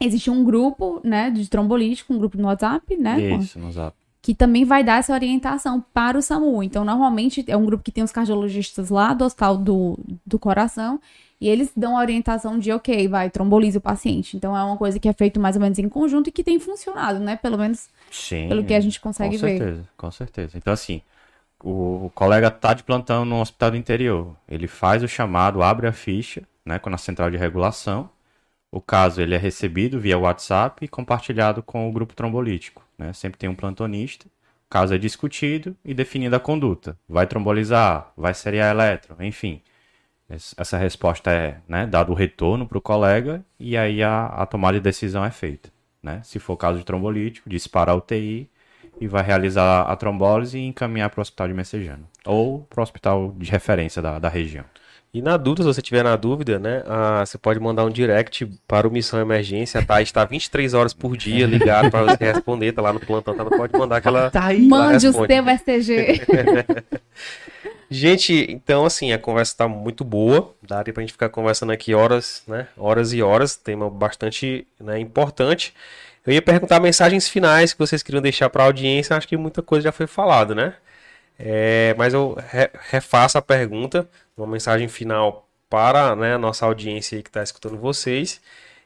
existe um grupo, né, de trombolítico, um grupo no WhatsApp, né? Isso, no zap. Que também vai dar essa orientação para o SAMU. Então, normalmente é um grupo que tem os cardiologistas lá do Hospital do, do Coração e eles dão a orientação de, ok, vai, tromboliza o paciente. Então, é uma coisa que é feito mais ou menos em conjunto e que tem funcionado, né? Pelo menos Sim. pelo que a gente consegue com ver. certeza, com certeza. Então, assim, o, o colega tá de plantão no hospital do interior. Ele faz o chamado, abre a ficha, né, com a central de regulação. O caso ele é recebido via WhatsApp e compartilhado com o grupo trombolítico. Né? Sempre tem um plantonista. O caso é discutido e definida a conduta. Vai trombolizar, vai seriar eletro, enfim. Es- Essa resposta é né, dado o retorno para o colega e aí a, a tomada de decisão é feita. Né? Se for caso de trombolítico, dispara a UTI e vai realizar a trombólise e encaminhar para o hospital de Messejana. Ou para o hospital de referência da, da região. E na dúvida, se você tiver na dúvida, né, ah, você pode mandar um direct para o Missão Emergência, tá? Está 23 horas por dia ligado para você responder, tá lá no plantão, tá? Pode mandar aquela... Tá Mande o seu ECG. Gente, então assim, a conversa tá muito boa, daria pra gente ficar conversando aqui horas, né, horas e horas, tema bastante, né, importante. Eu ia perguntar mensagens finais que vocês queriam deixar para a audiência, acho que muita coisa já foi falada, né? É, mas eu re- refaço a pergunta, uma mensagem final para né, a nossa audiência aí que está escutando vocês.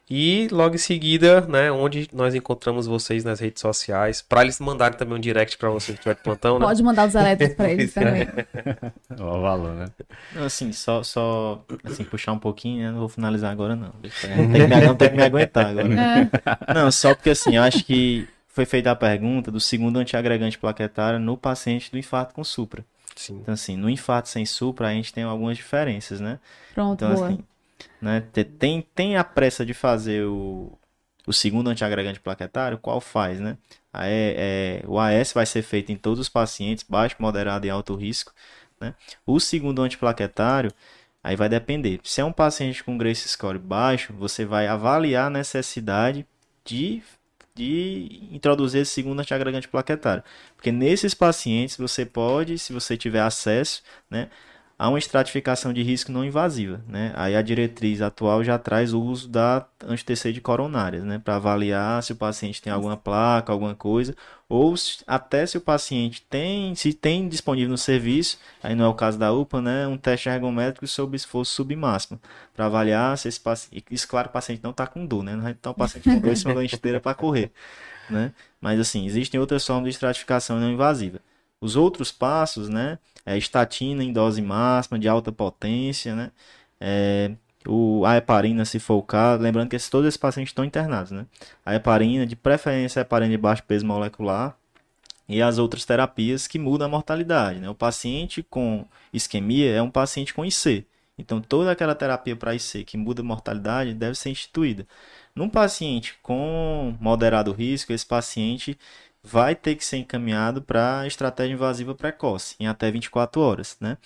E logo em seguida, né, onde nós encontramos vocês nas redes sociais, para eles mandarem também um direct para você que tiver de plantão, né? Pode mandar os elétricos para eles [laughs] é. também. [laughs] O valor, né? Não, assim, só, só assim, puxar um pouquinho, né? Não vou finalizar agora, não. Deixa eu- Não tem que me, não tem que me aguentar agora. É, Não, só porque assim, eu acho que foi feita a pergunta do segundo antiagregante plaquetário no paciente do infarto com supra. Sim. Então, assim, no infarto sem supra, a gente tem algumas diferenças, né? pronto, Então, boa. assim, né, te- tem, tem a pressa de fazer o, o segundo antiagregante plaquetário, qual faz, né? Aí, é, o AS vai ser feito em todos os pacientes, baixo, moderado e alto risco, né? O segundo antiplaquetário, aí vai depender. Se é um paciente com Grace Score baixo, você vai avaliar a necessidade de, de introduzir esse segundo antiagregante plaquetário. Porque nesses pacientes você pode, se você tiver acesso, né? Há uma estratificação de risco não invasiva, né? Aí a diretriz atual já traz o uso da de coronárias, né? Para avaliar se o paciente tem alguma placa, alguma coisa, ou se, até se o paciente tem, se tem disponível no serviço, aí não é o caso da UPA, né? Um teste ergométrico sob esforço submáximo, para avaliar se esse paciente, isso claro, o paciente não está com dor, né? Vai estar o paciente com dor em cima da para correr, né? Mas assim, existem outras formas de estratificação não invasiva. Os outros passos, né? É estatina em dose máxima, de alta potência, né? É, o, a heparina, se for o caso, lembrando que esses, todos esses pacientes estão internados, né? A heparina, de preferência, a heparina de baixo peso molecular e as outras terapias que mudam a mortalidade, né? O paciente com isquemia é um paciente com IC. Então, toda aquela terapia para IC que muda a mortalidade deve ser instituída. Num paciente com moderado risco, esse paciente vai ter que ser encaminhado para estratégia invasiva precoce, em até 24 horas, né?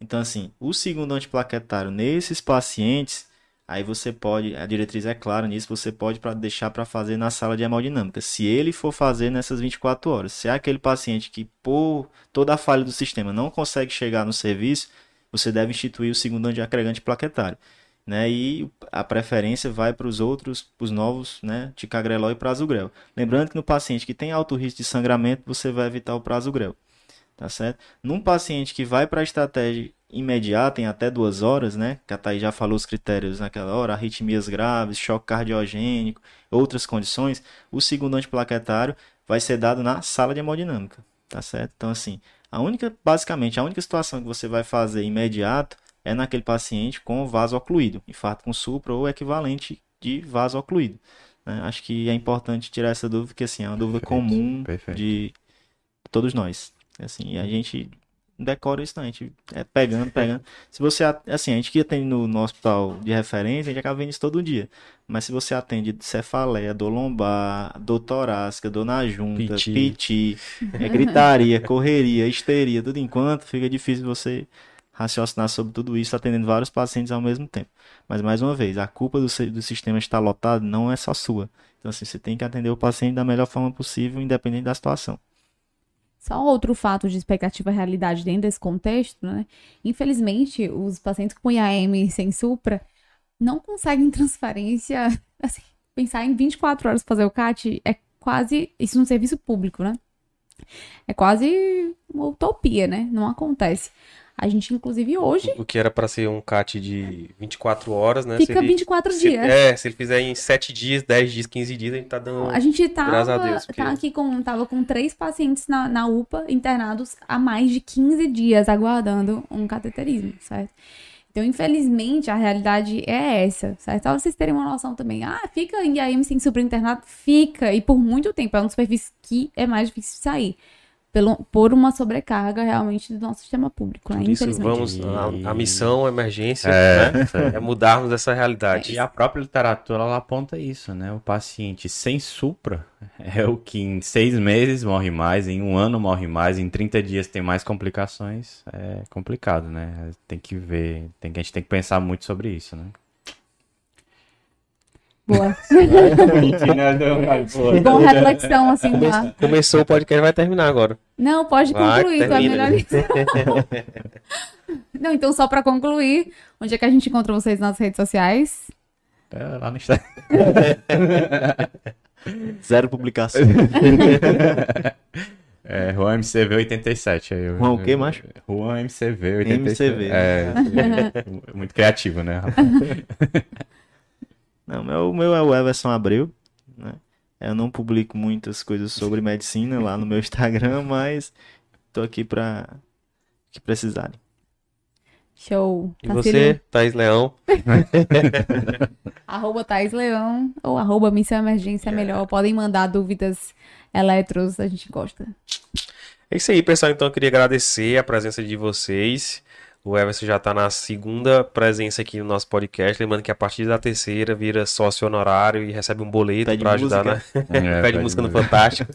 Então, assim, o segundo antiplaquetário nesses pacientes, aí você pode, a diretriz é clara nisso, você pode pra, deixar para fazer na sala de hemodinâmica, se ele for fazer nessas 24 horas. Se é aquele paciente que, por toda a falha do sistema, não consegue chegar no serviço, você deve instituir o segundo antiagregante plaquetário né? E a preferência vai para os outros, os novos, né? Ticagrelol e prasugrel. Lembrando que no paciente que tem alto risco de sangramento, você vai evitar o prasugrel, tá certo? Num paciente que vai para a estratégia imediata, em até duas horas, né? Que a Thaís já falou os critérios naquela hora, arritmias graves, choque cardiogênico, outras condições, o segundo antiplaquetário vai ser dado na sala de hemodinâmica, tá certo? Então, assim, a única, basicamente, a única situação que você vai fazer imediato é naquele paciente com vaso ocluído, infarto com supra ou equivalente de vaso ocluído. Né? Acho que é importante tirar essa dúvida, porque assim, é uma dúvida perfeito, comum perfeito. de todos nós. Assim, a gente decora isso, não, a gente é pegando, pegando. Se você, assim, a gente que atende no, no hospital de referência, a gente acaba vendo isso todo dia. Mas se você atende cefaleia, dor lombar, dor torácica, dor na junta, piti, piti [laughs] é gritaria, correria, histeria, tudo enquanto, fica difícil você raciocinar sobre tudo isso, atendendo vários pacientes ao mesmo tempo. Mas, mais uma vez, a culpa do, do sistema estar lotado não é só sua. Então, assim, você tem que atender o paciente da melhor forma possível, independente da situação. Só outro fato de expectativa realidade dentro desse contexto, né? Infelizmente, os pacientes com IAM sem supra não conseguem transferência. [laughs] Assim, pensar em 24 horas fazer o CAT é quase. Isso no serviço público, né? É quase uma utopia, né? Não acontece. A gente, inclusive, hoje. O que era para ser um CAT de 24 horas, né? Fica ele, 24 se, dias. É, se ele fizer em 7 dias, 10 dias, 15 dias, a gente tá dando. A gente tava, graças a Deus, porque... tá aqui com, tava com três pacientes na, na UPA internados há mais de 15 dias aguardando um cateterismo, certo? Então, infelizmente, a realidade é essa, certo? Só vocês terem uma noção também. Ah, fica em IAM sem superinternado? Fica, e por muito tempo. É um dos perfis que é mais difícil de sair pelo, por uma sobrecarga realmente do nosso sistema público, né? Isso, vamos, a, a, missão, a emergência, é, né? é mudarmos essa realidade. E a própria literatura ela aponta isso, né? O paciente sem supra [laughs] é o que em seis meses morre mais, em um ano morre mais, em 30 dias tem mais complicações. É complicado, né? Tem que ver, tem, a gente tem que pensar muito sobre isso, né? Boa. Boa [laughs] reflexão, assim, lá. Começou o podcast, vai terminar agora. Não, pode vai, concluir, tá melhor [laughs] Não, então só para concluir, onde é que a gente encontra vocês nas redes sociais? É, lá no Instagram. [laughs] Zero publicação. É, Juan MCV 87. Aí Juan o que, macho? Juan MCV 87. MCV. É, muito criativo, né? Não, meu, meu é o Everson Abreu, né? Eu não publico muitas coisas sobre medicina lá no meu [laughs] Instagram, mas tô aqui para que precisarem. Show. E você, Thais Leão? [laughs] [laughs] arroba Thais Leão ou arroba Missão Emergência é melhor. Podem mandar dúvidas eletros, a gente gosta. É isso aí, pessoal. Então eu queria agradecer a presença de vocês. O Everson já está na segunda presença aqui no nosso podcast. Lembrando que a partir da terceira vira sócio honorário e recebe um boleto para ajudar, né? [laughs] É, [laughs] pede música no Fantástico.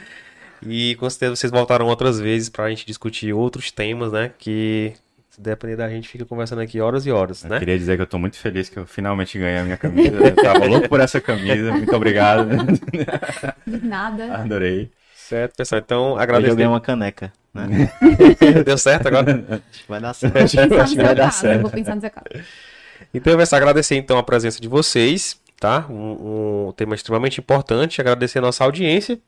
[laughs] e com certeza vocês voltaram outras vezes para a gente discutir outros temas, né? Que se depender da gente, fica conversando aqui horas e horas, né? Eu queria dizer que eu estou muito feliz que eu finalmente ganhei a minha camisa. Eu tava louco por essa camisa. Muito obrigado. De nada. Adorei. Certo, pessoal. Então, agradeço. Eu ganhei uma caneca. Né? [laughs] Deu certo agora? [laughs] Acho que vai dar certo. Vou pensar no Acho que vai dar caso, eu certo. vou pensar no seu caso. Então, eu vou agradecer então a presença de vocês, tá? Um, um tema extremamente importante. Agradecer a nossa audiência.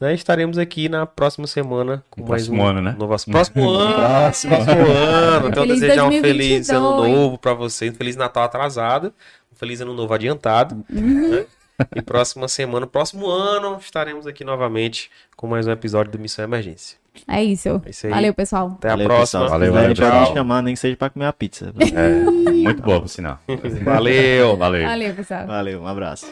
Né? Estaremos aqui na próxima semana com No mais próximo um ano, né? Novo... Próximo ano. Próximo. Próximo ano. Então, Feliz desejar um 2022. feliz ano novo pra vocês. Um feliz Natal atrasado. Um feliz ano novo adiantado. né? E próxima semana, próximo ano, estaremos aqui novamente com mais um episódio do Missão Emergência. É isso. É isso aí. Valeu, pessoal. Até a Valeu, próxima. pessoal. Valeu, valeu, tchau. chamar, nem que seja pra comer a pizza. É, [laughs] muito boa, por sinal. Valeu. Valeu. Valeu, pessoal. Valeu, um abraço.